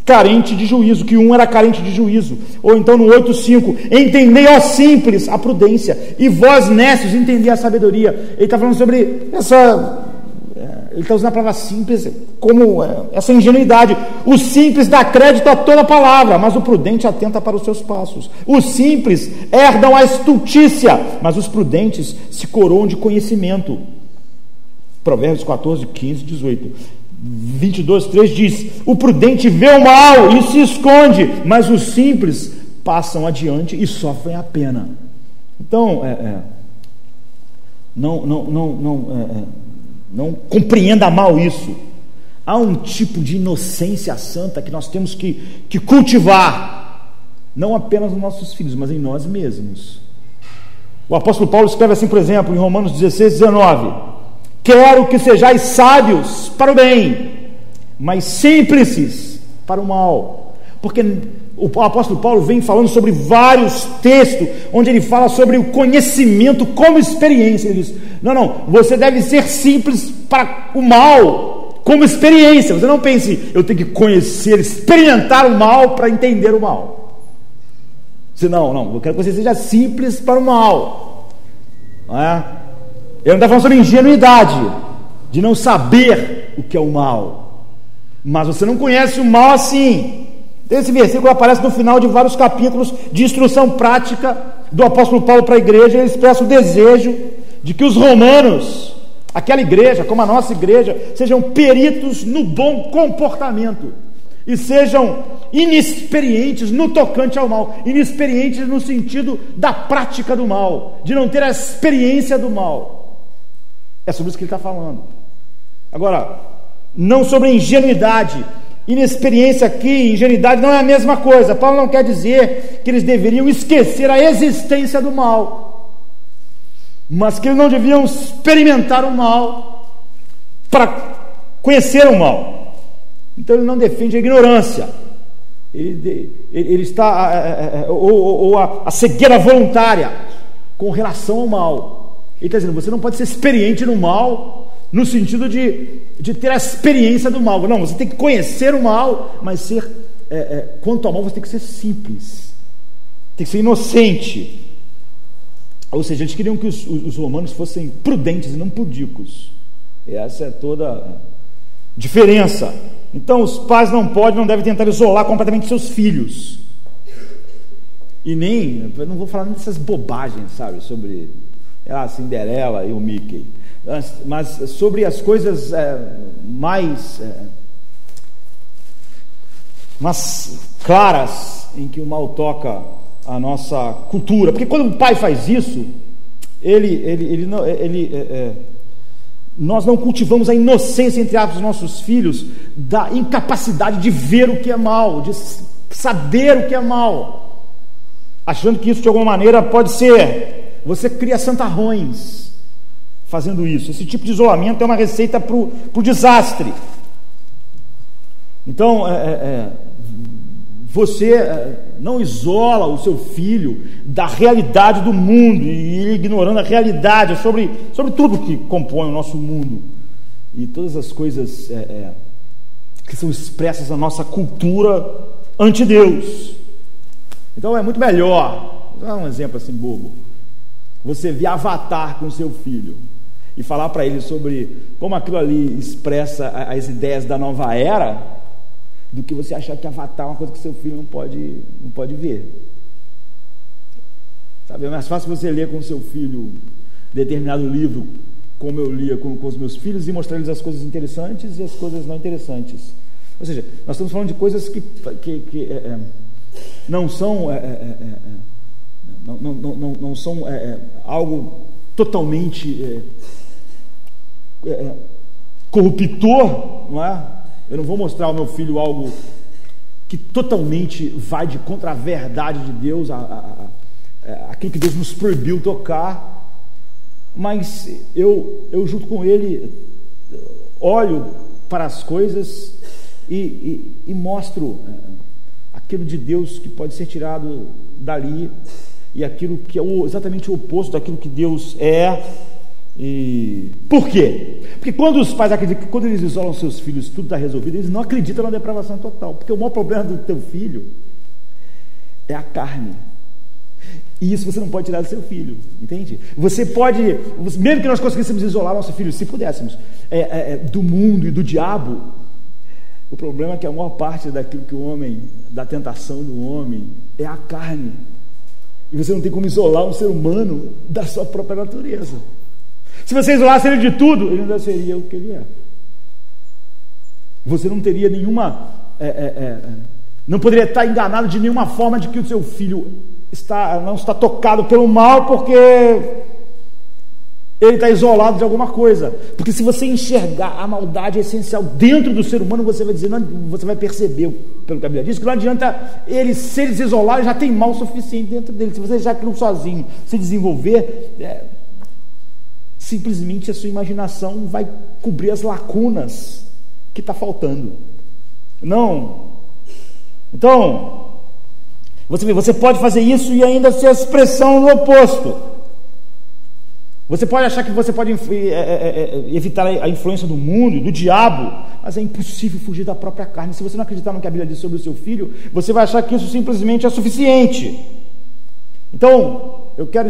carente de juízo, que um era carente de juízo. Ou então no 8,5: Entendei, ó simples, a prudência, e vós nestos entendei a sabedoria. Ele está falando sobre essa ele está usando a palavra simples como é, essa ingenuidade. O simples dá crédito a toda palavra, mas o prudente atenta para os seus passos. Os simples herdam a estultícia, mas os prudentes se coroam de conhecimento. Provérbios 14, 15, 18. 22, 3 diz: O prudente vê o mal e se esconde, mas os simples passam adiante e sofrem a pena. Então, é, é, não, não, não, não é, é não compreenda mal isso. Há um tipo de inocência santa que nós temos que, que cultivar, não apenas nos nossos filhos, mas em nós mesmos. O apóstolo Paulo escreve assim, por exemplo, em Romanos 16, 19: Quero que sejais sábios para o bem, mas simples para o mal. Porque o apóstolo Paulo vem falando sobre vários textos, onde ele fala sobre o conhecimento como experiência. Ele diz: não, não, você deve ser simples para o mal, como experiência. Você não pense, eu tenho que conhecer, experimentar o mal para entender o mal. Você, não, não, eu quero que você seja simples para o mal. Não é? Ele não está falando sobre ingenuidade, de não saber o que é o mal. Mas você não conhece o mal assim. Esse versículo aparece no final de vários capítulos de instrução prática do apóstolo Paulo para a igreja. Ele expressa o desejo de que os romanos, aquela igreja, como a nossa igreja, sejam peritos no bom comportamento e sejam inexperientes no tocante ao mal, inexperientes no sentido da prática do mal, de não ter a experiência do mal. É sobre isso que ele está falando. Agora, não sobre ingenuidade, Inexperiência aqui, ingenuidade não é a mesma coisa. Paulo não quer dizer que eles deveriam esquecer a existência do mal, mas que eles não deviam experimentar o mal para conhecer o mal. Então ele não defende a ignorância, ele, ele, está, é, é, ou, ou a, a cegueira voluntária com relação ao mal. Ele está dizendo: você não pode ser experiente no mal no sentido de, de ter a experiência do mal. Não, você tem que conhecer o mal, mas ser é, é, quanto ao mal você tem que ser simples, tem que ser inocente. Ou seja, eles queriam que os, os romanos fossem prudentes e não pudicos. Essa é toda a diferença. Então, os pais não podem, não devem tentar isolar completamente seus filhos. E nem, eu não vou falar dessas bobagens, sabe, sobre a Cinderela e o Mickey mas sobre as coisas é, mais, é, claras em que o mal toca a nossa cultura. Porque quando o pai faz isso, ele, ele, ele, não, ele é, é, nós não cultivamos a inocência entre aspas, dos nossos filhos da incapacidade de ver o que é mal, de saber o que é mal, achando que isso de alguma maneira pode ser. Você cria santarrões fazendo isso. Esse tipo de isolamento é uma receita para o desastre. Então, é, é, é, você é, não isola o seu filho da realidade do mundo e ignorando a realidade sobre, sobre tudo que compõe o nosso mundo e todas as coisas é, é, que são expressas na nossa cultura ante Deus. Então é muito melhor, vou dar um exemplo assim bobo. Você vê Avatar com seu filho e falar para ele sobre como aquilo ali expressa as ideias da nova era, do que você achar que Avatar é uma coisa que seu filho não pode, não pode ver. Sabe, é mais fácil você ler com seu filho determinado livro, como eu lia com, com os meus filhos, e mostrar eles as coisas interessantes e as coisas não interessantes. Ou seja, nós estamos falando de coisas que, que, que é, é não são, é, é, é, é não, não, não, são algo totalmente é, é, corruptor, não é? Eu não vou mostrar ao meu filho algo que totalmente vai de contra a verdade de Deus, a, a, a, é, aquilo que Deus nos proibiu tocar, mas eu, eu junto com ele olho para as coisas e, e, e mostro é, aquilo de Deus que pode ser tirado dali e aquilo que é exatamente o oposto daquilo que Deus é. E por quê? Porque quando os pais acreditam, quando eles isolam seus filhos, tudo está resolvido, eles não acreditam na depravação total. Porque o maior problema do teu filho é a carne. E isso você não pode tirar do seu filho, entende? Você pode, mesmo que nós conseguíssemos isolar nosso filho, se pudéssemos, é, é, é, do mundo e do diabo, o problema é que a maior parte daquilo que o homem, da tentação do homem, é a carne. E você não tem como isolar um ser humano da sua própria natureza. Se você isolasse ele de tudo, ele ainda seria o que ele é. Você não teria nenhuma. É, é, é, não poderia estar enganado de nenhuma forma de que o seu filho está, não está tocado pelo mal porque ele está isolado de alguma coisa. Porque se você enxergar a maldade essencial dentro do ser humano, você vai dizer, não, você vai perceber, pelo que a Bíblia diz, que não adianta ele, se ele se isolar, já tem mal suficiente dentro dele. Se você já aquilo sozinho se desenvolver, é, simplesmente a sua imaginação vai cobrir as lacunas que está faltando. Não. Então, você, você pode fazer isso e ainda ser a expressão do oposto. Você pode achar que você pode é, é, é, evitar a influência do mundo, do diabo, mas é impossível fugir da própria carne. Se você não acreditar no que a Bíblia diz sobre o seu filho, você vai achar que isso simplesmente é suficiente. Então, eu quero.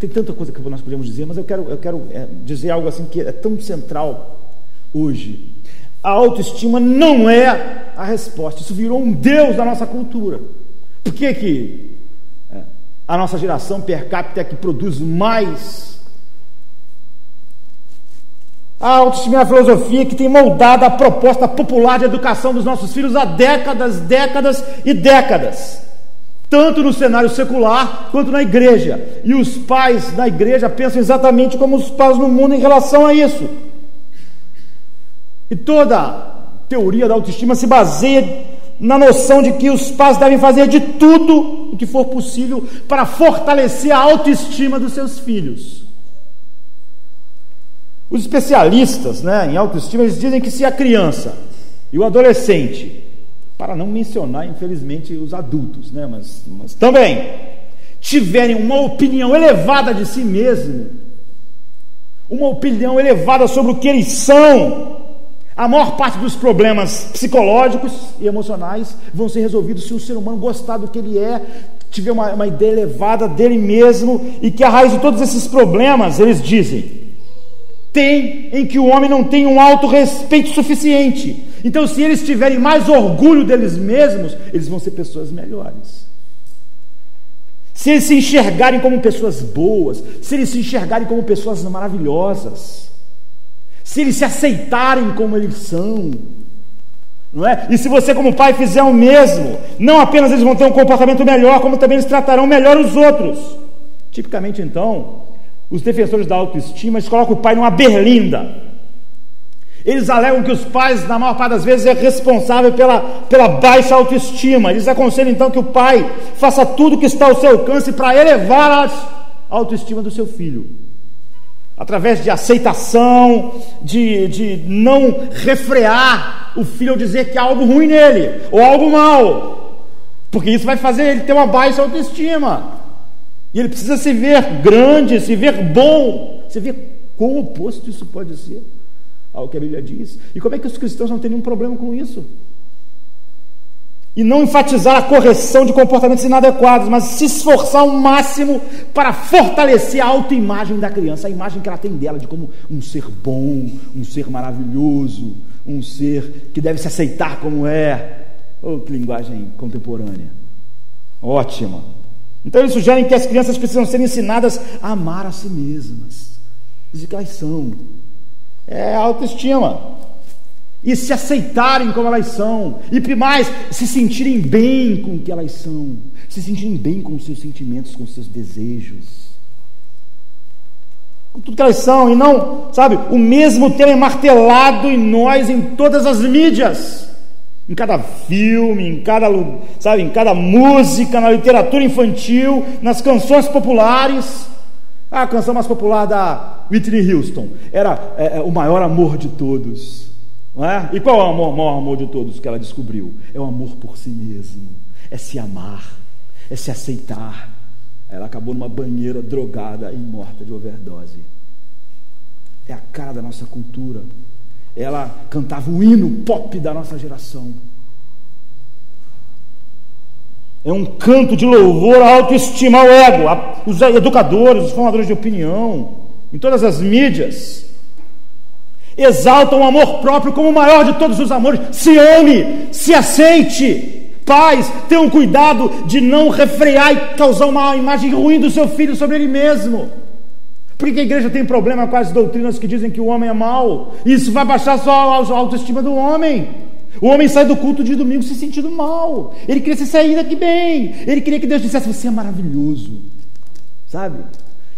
Tem tanta coisa que nós podemos dizer, mas eu quero, eu quero dizer algo assim que é tão central hoje. A autoestima não é a resposta. Isso virou um Deus da nossa cultura. Por que, que a nossa geração per capita é que produz mais? A autoestima é a filosofia que tem moldado a proposta popular de educação dos nossos filhos há décadas, décadas e décadas. Tanto no cenário secular quanto na igreja. E os pais da igreja pensam exatamente como os pais no mundo em relação a isso. E toda teoria da autoestima se baseia na noção de que os pais devem fazer de tudo o que for possível para fortalecer a autoestima dos seus filhos. Os especialistas né, em autoestima eles dizem que se a criança e o adolescente, para não mencionar, infelizmente, os adultos, né, mas, mas também, tiverem uma opinião elevada de si mesmo, uma opinião elevada sobre o que eles são, a maior parte dos problemas psicológicos e emocionais vão ser resolvidos se o ser humano gostar do que ele é, tiver uma, uma ideia elevada dele mesmo e que a raiz de todos esses problemas, eles dizem, tem em que o homem não tem um autorrespeito suficiente. Então, se eles tiverem mais orgulho deles mesmos, eles vão ser pessoas melhores. Se eles se enxergarem como pessoas boas, se eles se enxergarem como pessoas maravilhosas, se eles se aceitarem como eles são, não é? E se você, como pai, fizer o mesmo, não apenas eles vão ter um comportamento melhor, como também eles tratarão melhor os outros. Tipicamente, então, os defensores da autoestima eles colocam o pai numa berlinda. Eles alegam que os pais, na maior parte das vezes, é responsável pela, pela baixa autoestima. Eles aconselham então que o pai faça tudo o que está ao seu alcance para elevar a autoestima do seu filho através de aceitação, de, de não refrear o filho ao dizer que há algo ruim nele, ou algo mal, porque isso vai fazer ele ter uma baixa autoestima, e ele precisa se ver grande, se ver bom, se ver quão oposto isso pode ser ao que a Bíblia diz, e como é que os cristãos não têm nenhum problema com isso? e não enfatizar a correção de comportamentos inadequados, mas se esforçar ao máximo para fortalecer a autoimagem da criança, a imagem que ela tem dela de como um ser bom, um ser maravilhoso, um ser que deve se aceitar como é. Oh, que linguagem contemporânea. Ótima. Então eles sugerem que as crianças precisam ser ensinadas a amar a si mesmas. Dizem que elas são. É autoestima. E se aceitarem como elas são, e mais, se sentirem bem com o que elas são, se sentirem bem com os seus sentimentos, com os seus desejos, com tudo que elas são, e não, sabe, o mesmo tema é martelado em nós, em todas as mídias, em cada filme, em cada, sabe, em cada música, na literatura infantil, nas canções populares. A canção mais popular da Whitney Houston era é, é, o maior amor de todos. É? E qual é o maior amor de todos que ela descobriu? É o amor por si mesmo, é se amar, é se aceitar. Ela acabou numa banheira drogada e morta de overdose. É a cara da nossa cultura. Ela cantava o hino pop da nossa geração. É um canto de louvor à autoestima, ao ego. Os educadores, os formadores de opinião, em todas as mídias, exaltam o amor próprio como o maior de todos os amores. Se ame, se aceite. Pais, tenham cuidado de não refrear e causar uma imagem ruim do seu filho sobre ele mesmo. Por que a igreja tem problema com as doutrinas que dizem que o homem é mau? Isso vai baixar só a autoestima do homem. O homem sai do culto de domingo se sentindo mal. Ele queria sair daqui bem. Ele queria que Deus dissesse: Você é maravilhoso. Sabe?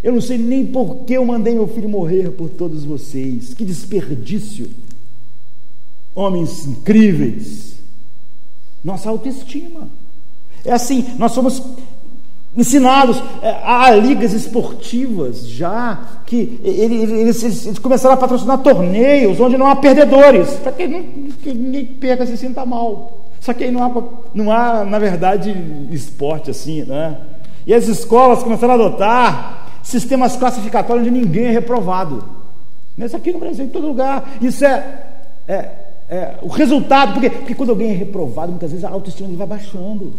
Eu não sei nem por que eu mandei meu filho morrer por todos vocês. Que desperdício. Homens incríveis. Nossa autoestima. É assim, nós somos ensinados é, a ligas esportivas já que eles, eles, começaram a patrocinar torneios onde não há perdedores. Para que, que, ninguém perca se sinta mal. Só que aí não há, não há na verdade esporte assim né? E as escolas começaram a adotar sistemas classificatórios onde ninguém é reprovado. Isso aqui no Brasil em todo lugar. Isso é, é, é o resultado porque, porque quando alguém é reprovado muitas vezes a autoestima vai baixando.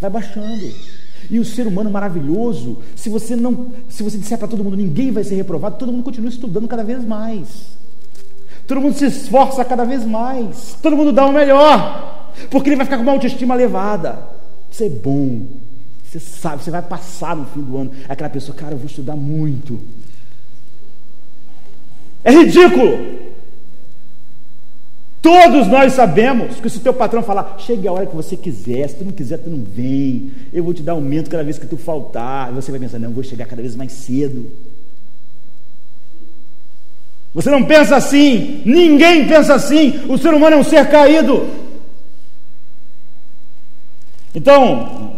Vai baixando e o ser humano maravilhoso, se você não, se você disser para todo mundo ninguém vai ser reprovado, todo mundo continua estudando cada vez mais. Todo mundo se esforça cada vez mais. Todo mundo dá o melhor. Porque ele vai ficar com uma autoestima elevada. Isso é bom. Você sabe, você vai passar no fim do ano. Aquela pessoa, cara, eu vou estudar muito. É ridículo. Todos nós sabemos que se o teu patrão falar, chegue a hora que você quiser, se tu não quiser, tu não vem, eu vou te dar aumento cada vez que tu faltar, você vai pensar, não, vou chegar cada vez mais cedo. Você não pensa assim, ninguém pensa assim, o ser humano é um ser caído. Então,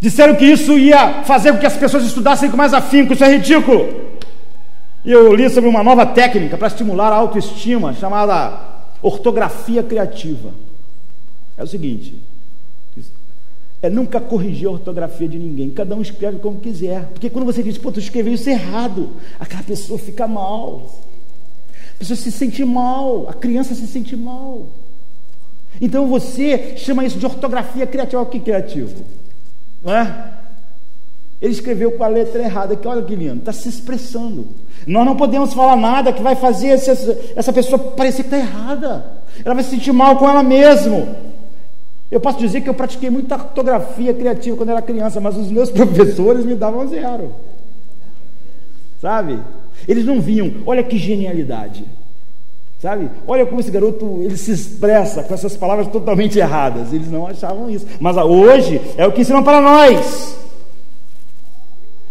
disseram que isso ia fazer com que as pessoas estudassem com mais afinco, isso é ridículo. E eu li sobre uma nova técnica para estimular a autoestima, chamada ortografia criativa. É o seguinte: é nunca corrigir a ortografia de ninguém. Cada um escreve como quiser. Porque quando você diz, pô, tu escreveu isso errado, aquela pessoa fica mal. A pessoa se sente mal, a criança se sente mal. Então você chama isso de ortografia criativa. O que é criativo? Não é? Ele escreveu com a letra errada, que olha lindo, está se expressando. Nós não podemos falar nada que vai fazer essa, essa pessoa parecer que está errada. Ela vai se sentir mal com ela mesma. Eu posso dizer que eu pratiquei muita ortografia criativa quando era criança, mas os meus professores me davam zero. Sabe? Eles não vinham, olha que genialidade. Sabe? Olha como esse garoto ele se expressa com essas palavras totalmente erradas. Eles não achavam isso. Mas hoje é o que ensinam para nós.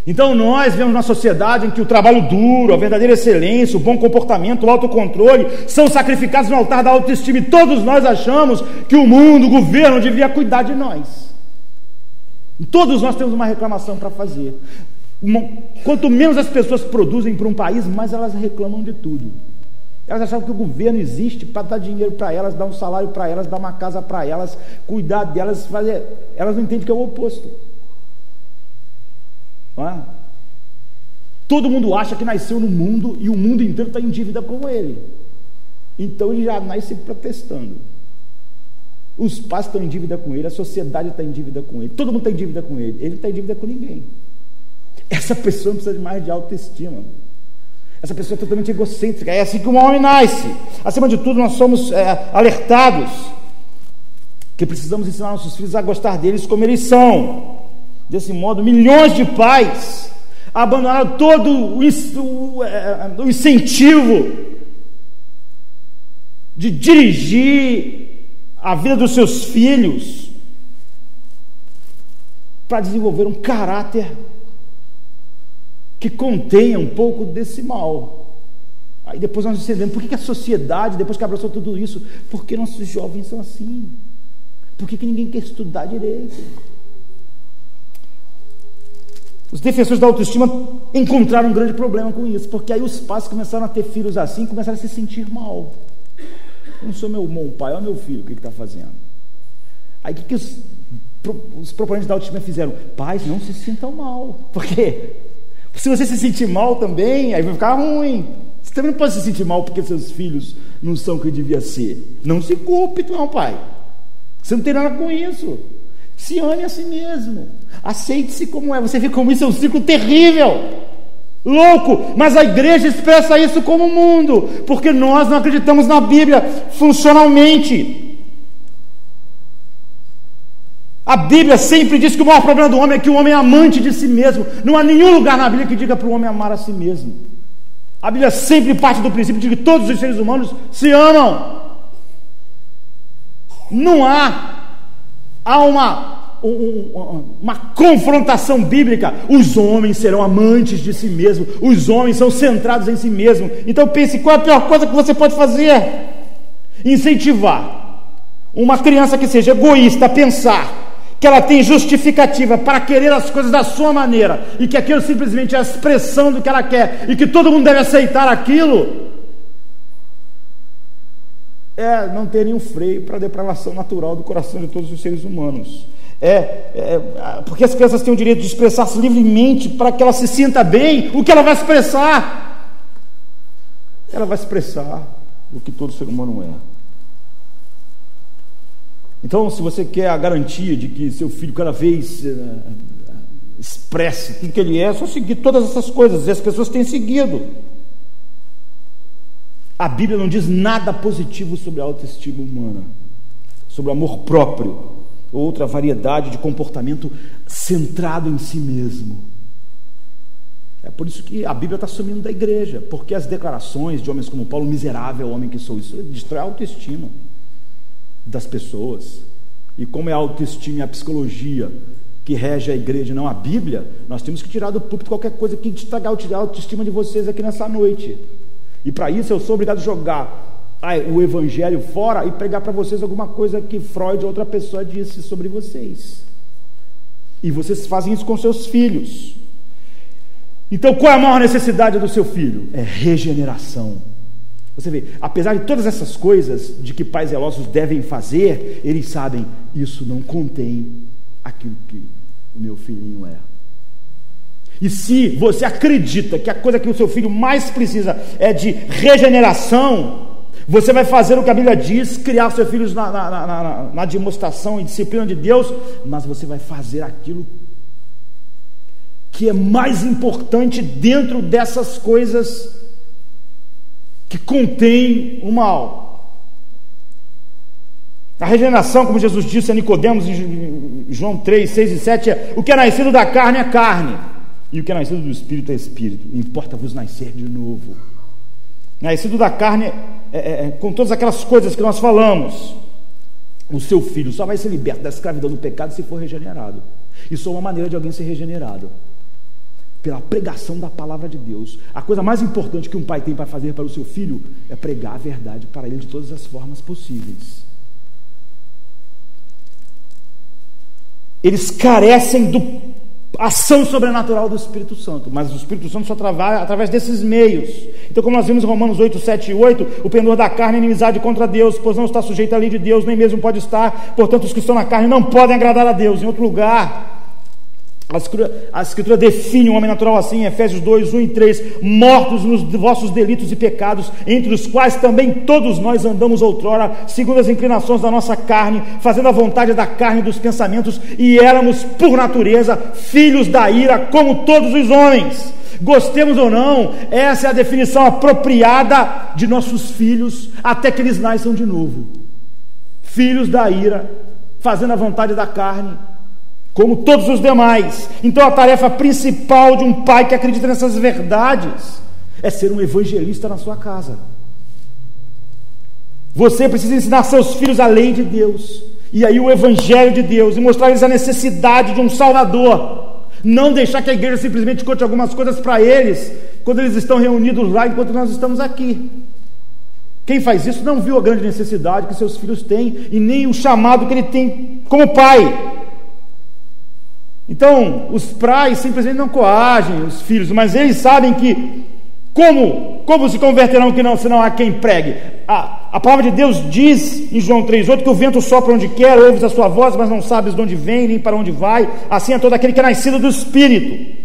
Então nós vemos uma sociedade em que o trabalho duro, a verdadeira excelência, o bom comportamento, o autocontrole são sacrificados no altar da autoestima e todos nós achamos que o mundo, o governo devia cuidar de nós. Todos nós temos uma reclamação para fazer. Quanto menos as pessoas produzem para um país, mais elas reclamam de tudo. Elas achavam que o governo existe para dar dinheiro para elas, dar um salário para elas, dar uma casa para elas, cuidar delas, fazer. Elas não entendem que é o oposto. É? Todo mundo acha que nasceu no mundo e o mundo inteiro está em dívida com ele. Então ele já nasce protestando. Os pais estão em dívida com ele, a sociedade está em dívida com ele, todo mundo está em dívida com ele. Ele não está em dívida com ninguém. Essa pessoa precisa de mais de autoestima. Essa pessoa é totalmente egocêntrica. É assim que um homem nasce. Acima de tudo, nós somos é, alertados que precisamos ensinar nossos filhos a gostar deles como eles são. Desse modo, milhões de pais abandonaram todo o, é, o incentivo de dirigir a vida dos seus filhos para desenvolver um caráter que contenha um pouco desse mal. Aí depois nós entendemos por que a sociedade, depois que abraçou tudo isso, porque nossos jovens são assim. Por que, que ninguém quer estudar direito? Os defensores da autoestima encontraram um grande problema com isso, porque aí os pais começaram a ter filhos assim, começaram a se sentir mal. Eu não sou meu, meu pai, é meu filho, o que está fazendo? Aí o que, que os, os proponentes da autoestima fizeram? Pais, não se sintam mal. Por quê? Se você se sentir mal também, aí vai ficar ruim. Você também não pode se sentir mal porque seus filhos não são o que devia ser. Não se culpe, não, pai. Você não tem nada com isso. Se ame a si mesmo. Aceite-se como é. Você vê como isso é um ciclo terrível. Louco, mas a igreja expressa isso como mundo, porque nós não acreditamos na Bíblia funcionalmente. A Bíblia sempre diz que o maior problema do homem é que o homem é amante de si mesmo. Não há nenhum lugar na Bíblia que diga para o homem amar a si mesmo. A Bíblia sempre parte do princípio de que todos os seres humanos se amam. Não há, há uma, uma confrontação bíblica. Os homens serão amantes de si mesmos, os homens são centrados em si mesmos. Então pense qual é a pior coisa que você pode fazer? Incentivar uma criança que seja egoísta a pensar que ela tem justificativa para querer as coisas da sua maneira e que aquilo simplesmente é a expressão do que ela quer e que todo mundo deve aceitar aquilo, é não ter nenhum freio para a depravação natural do coração de todos os seres humanos. É, é, porque as crianças têm o direito de expressar-se livremente para que ela se sinta bem. O que ela vai expressar? Ela vai expressar o que todo ser humano é. Então, se você quer a garantia de que seu filho cada vez uh, expresse tudo que ele é, é só seguir todas essas coisas, e as pessoas têm seguido. A Bíblia não diz nada positivo sobre a autoestima humana, sobre o amor próprio, outra variedade de comportamento centrado em si mesmo. É por isso que a Bíblia está sumindo da igreja, porque as declarações de homens como Paulo, miserável homem que sou, isso destrói a autoestima das pessoas. E como é a autoestima e a psicologia que rege a igreja não a Bíblia, nós temos que tirar do púlpito qualquer coisa que estragar a autoestima de vocês aqui nessa noite. E para isso eu sou obrigado a jogar o evangelho fora e pregar para vocês alguma coisa que Freud ou outra pessoa disse sobre vocês. E vocês fazem isso com seus filhos. Então, qual é a maior necessidade do seu filho? É regeneração. Você vê, apesar de todas essas coisas de que pais zelosos devem fazer, eles sabem, isso não contém aquilo que o meu filhinho é. E se você acredita que a coisa que o seu filho mais precisa é de regeneração, você vai fazer o que a Bíblia diz, criar seus filhos na, na, na, na, demonstração e disciplina de Deus, mas você vai fazer aquilo que é mais importante dentro dessas coisas que contém o mal. A regeneração, como Jesus disse a Nicodemos em João 3, 6 e 7, é o que é nascido da carne é carne, e o que é nascido do Espírito é Espírito. Importa-vos nascer de novo. Nascido da carne, é, é, é, com todas aquelas coisas que nós falamos, o seu filho só vai ser liberto da escravidão do pecado se for regenerado. Isso é uma maneira de alguém ser regenerado pela pregação da palavra de Deus. A coisa mais importante que um pai tem para fazer para o seu filho é pregar a verdade para ele de todas as formas possíveis. Eles carecem do ação sobrenatural do Espírito Santo, mas o Espírito Santo só trabalha através desses meios. Então, como nós vimos em Romanos 8, 7 e 8, o pendor da carne é inimizade contra Deus, pois não está sujeito à lei de Deus, nem mesmo pode estar, portanto, os que estão na carne não podem agradar a Deus. Em outro lugar, a escritura, a escritura, define o homem natural assim, em Efésios 2, 1 e 3: mortos nos vossos delitos e pecados, entre os quais também todos nós andamos outrora, segundo as inclinações da nossa carne, fazendo a vontade da carne e dos pensamentos, e éramos, por natureza, filhos da ira, como todos os homens. Gostemos ou não, essa é a definição apropriada de nossos filhos, até que eles nasçam de novo. Filhos da ira, fazendo a vontade da carne como todos os demais. Então a tarefa principal de um pai que acredita nessas verdades é ser um evangelista na sua casa. Você precisa ensinar seus filhos a lei de Deus, e aí o evangelho de Deus, e mostrar lhes a necessidade de um Salvador. Não deixar que a igreja simplesmente conte algumas coisas para eles, quando eles estão reunidos lá, enquanto nós estamos aqui. Quem faz isso não viu a grande necessidade que seus filhos têm e nem o chamado que ele tem como pai. Então, os pais simplesmente não coagem os filhos, mas eles sabem que como, como se converterão que não, se não há quem pregue? A, a palavra de Deus diz em João 3,8 que o vento sopra onde quer, ouves a sua voz, mas não sabes de onde vem, nem para onde vai. Assim é todo aquele que é nascido do Espírito.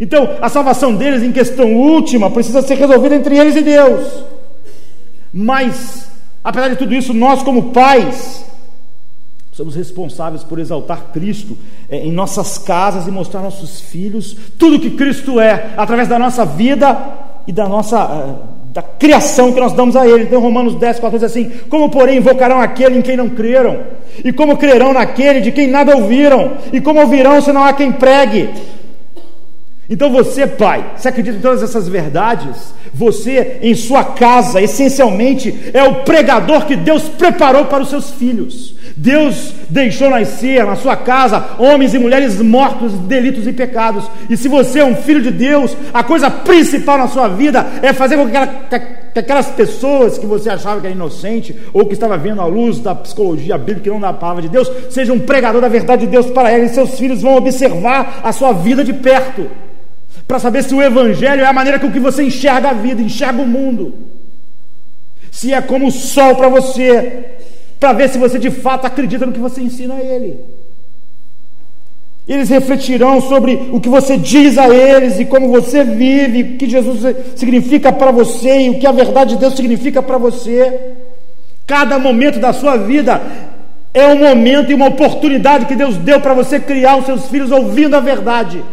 Então, a salvação deles, em questão última, precisa ser resolvida entre eles e Deus. Mas, apesar de tudo isso, nós, como pais, somos responsáveis por exaltar Cristo é, em nossas casas e mostrar aos nossos filhos tudo que Cristo é, através da nossa vida e da nossa uh, da criação que nós damos a ele. Então, Romanos 10, 14 assim: Como, porém, invocarão aquele em quem não creram? E como crerão naquele de quem nada ouviram? E como ouvirão se não há quem pregue? Então você, pai, você acredita em todas essas verdades? Você, em sua casa, essencialmente, é o pregador que Deus preparou para os seus filhos. Deus deixou nascer na sua casa homens e mulheres mortos de delitos e pecados. E se você é um filho de Deus, a coisa principal na sua vida é fazer com que, que aquelas pessoas que você achava que era inocente ou que estava vendo a luz da psicologia bíblica e não da palavra de Deus, seja um pregador da verdade de Deus para eles. E seus filhos vão observar a sua vida de perto para saber se o Evangelho é a maneira com que você enxerga a vida, enxerga o mundo. Se é como o sol para você, para ver se você de fato acredita no que você ensina a ele. Eles refletirão sobre o que você diz a eles e como você vive, o que Jesus significa para você e o que a verdade de Deus significa para você. Cada momento da sua vida é um momento e uma oportunidade que Deus deu para você criar os seus filhos ouvindo a verdade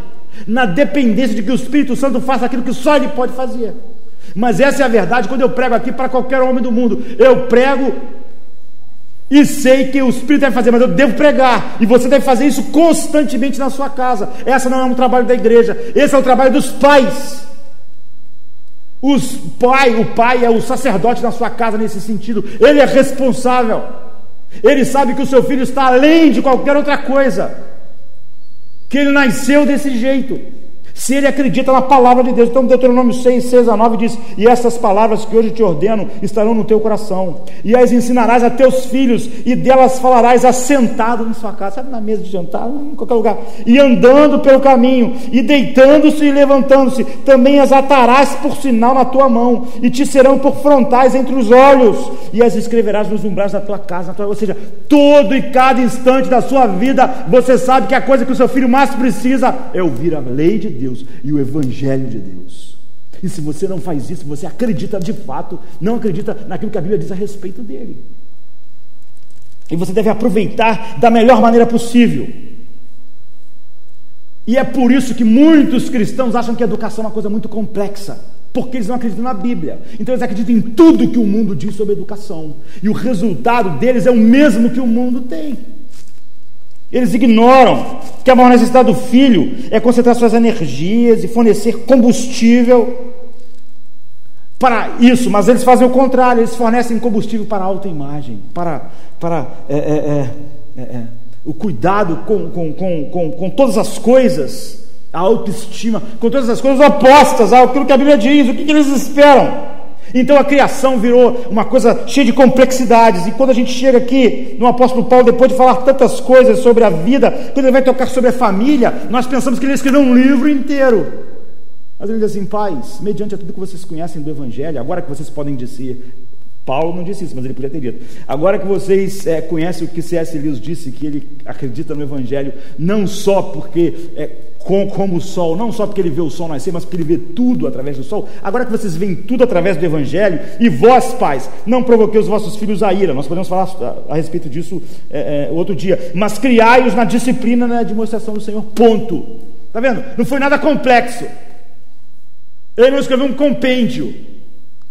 na dependência de que o Espírito Santo faça aquilo que só Ele pode fazer. Mas essa é a verdade quando eu prego aqui para qualquer homem do mundo. Eu prego e sei que o Espírito deve fazer, mas eu devo pregar. E você deve fazer isso constantemente na sua casa. Essa não é um trabalho da igreja, esse é o trabalho dos pais. Os pai, o pai é o sacerdote na sua casa nesse sentido. Ele é responsável. Ele sabe que o seu filho está além de qualquer outra coisa que ele nasceu desse jeito. Se ele acredita na palavra de Deus, então Deuteronômio 6, 6 a 9 diz: E essas palavras que hoje te ordeno estarão no teu coração, e as ensinarás a teus filhos, e delas falarás assentado em sua casa, sabe, na mesa de jantar, em qualquer lugar, e andando pelo caminho, e deitando-se e levantando-se, também as atarás por sinal na tua mão, e te serão por frontais entre os olhos, e as escreverás nos umbrais da tua casa, tua... ou seja, todo e cada instante da sua vida, você sabe que a coisa que o seu filho mais precisa é ouvir a lei de Deus Deus e o Evangelho de Deus. E se você não faz isso, você acredita de fato, não acredita naquilo que a Bíblia diz a respeito dele. E você deve aproveitar da melhor maneira possível. E é por isso que muitos cristãos acham que a educação é uma coisa muito complexa, porque eles não acreditam na Bíblia. Então eles acreditam em tudo que o mundo diz sobre educação. E o resultado deles é o mesmo que o mundo tem. Eles ignoram que a maior necessidade do filho é concentrar suas energias e fornecer combustível para isso, mas eles fazem o contrário, eles fornecem combustível para a autoimagem, para, para é, é, é, é, é o cuidado com, com, com, com, com todas as coisas, a autoestima, com todas as coisas opostas àquilo que a Bíblia diz, o que, que eles esperam? Então a criação virou uma coisa cheia de complexidades. E quando a gente chega aqui no apóstolo Paulo, depois de falar tantas coisas sobre a vida, quando ele vai tocar sobre a família, nós pensamos que ele escreveu um livro inteiro. Mas ele diz assim, pais, mediante a tudo que vocês conhecem do Evangelho, agora que vocês podem dizer, Paulo não disse isso, mas ele podia ter dito. Agora que vocês é, conhecem o que C.S. Lewis disse, que ele acredita no Evangelho, não só porque é, com, como o sol, não só porque ele vê o sol nascer, mas porque ele vê tudo através do sol. Agora que vocês veem tudo através do Evangelho, e vós, pais, não provoquei os vossos filhos a ira. Nós podemos falar a, a respeito disso é, é, outro dia. Mas criai-os na disciplina, na demonstração do Senhor. Ponto. Está vendo? Não foi nada complexo. Ele não escreveu um compêndio.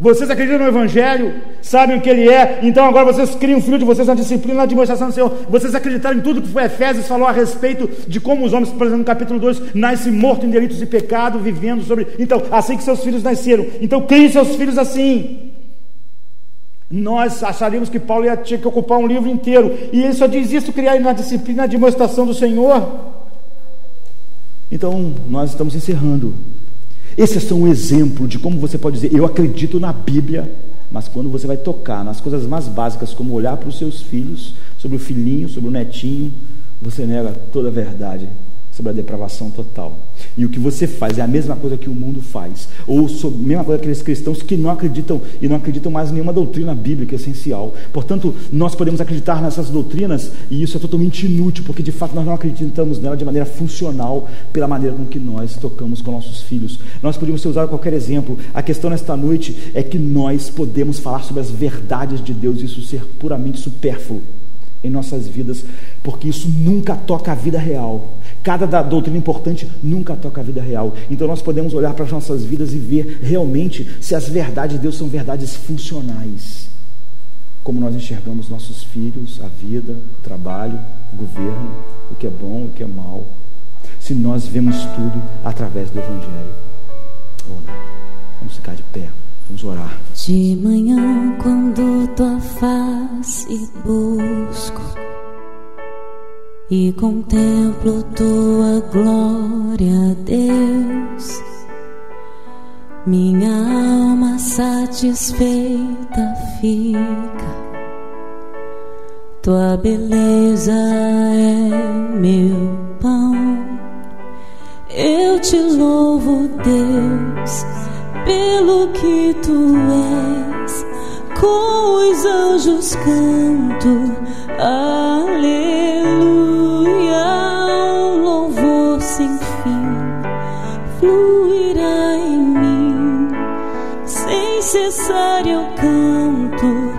Vocês acreditam no Evangelho, sabem o que ele é, então agora vocês criam o filho de vocês na disciplina, na demonstração do Senhor. Vocês acreditaram em tudo que foi Efésios falou a respeito de como os homens, por exemplo, no capítulo 2, nascem mortos em delitos e pecado, vivendo sobre. Então, assim que seus filhos nasceram. Então, criem seus filhos assim. Nós acharíamos que Paulo ia ter que ocupar um livro inteiro, e ele só diz isso: criar na disciplina, na demonstração do Senhor. Então, nós estamos encerrando esse é só um exemplo de como você pode dizer: Eu acredito na Bíblia, Mas quando você vai tocar nas coisas mais básicas, como olhar para os seus filhos, sobre o filhinho, sobre o netinho, você nega toda a verdade sobre a depravação total. E o que você faz é a mesma coisa que o mundo faz, ou a mesma coisa que aqueles cristãos que não acreditam e não acreditam mais em nenhuma doutrina bíblica essencial. Portanto, nós podemos acreditar nessas doutrinas e isso é totalmente inútil, porque de fato nós não acreditamos nela de maneira funcional pela maneira com que nós tocamos com nossos filhos. Nós podemos usar qualquer exemplo. A questão nesta noite é que nós podemos falar sobre as verdades de Deus e isso ser puramente supérfluo em nossas vidas, porque isso nunca toca a vida real. Cada doutrina importante nunca toca a vida real. Então nós podemos olhar para as nossas vidas e ver realmente se as verdades de Deus são verdades funcionais. Como nós enxergamos nossos filhos, a vida, o trabalho, o governo, o que é bom, o que é mal. Se nós vemos tudo através do Evangelho. Vamos ficar de pé. Vamos orar. De manhã, quando tua face busco e contemplo tua glória, Deus. Minha alma satisfeita fica, tua beleza é meu pão. Eu te louvo, Deus, pelo que tu és, com os anjos canto, aleluia um louvor sem fim fluirá em mim, sem cessar eu canto.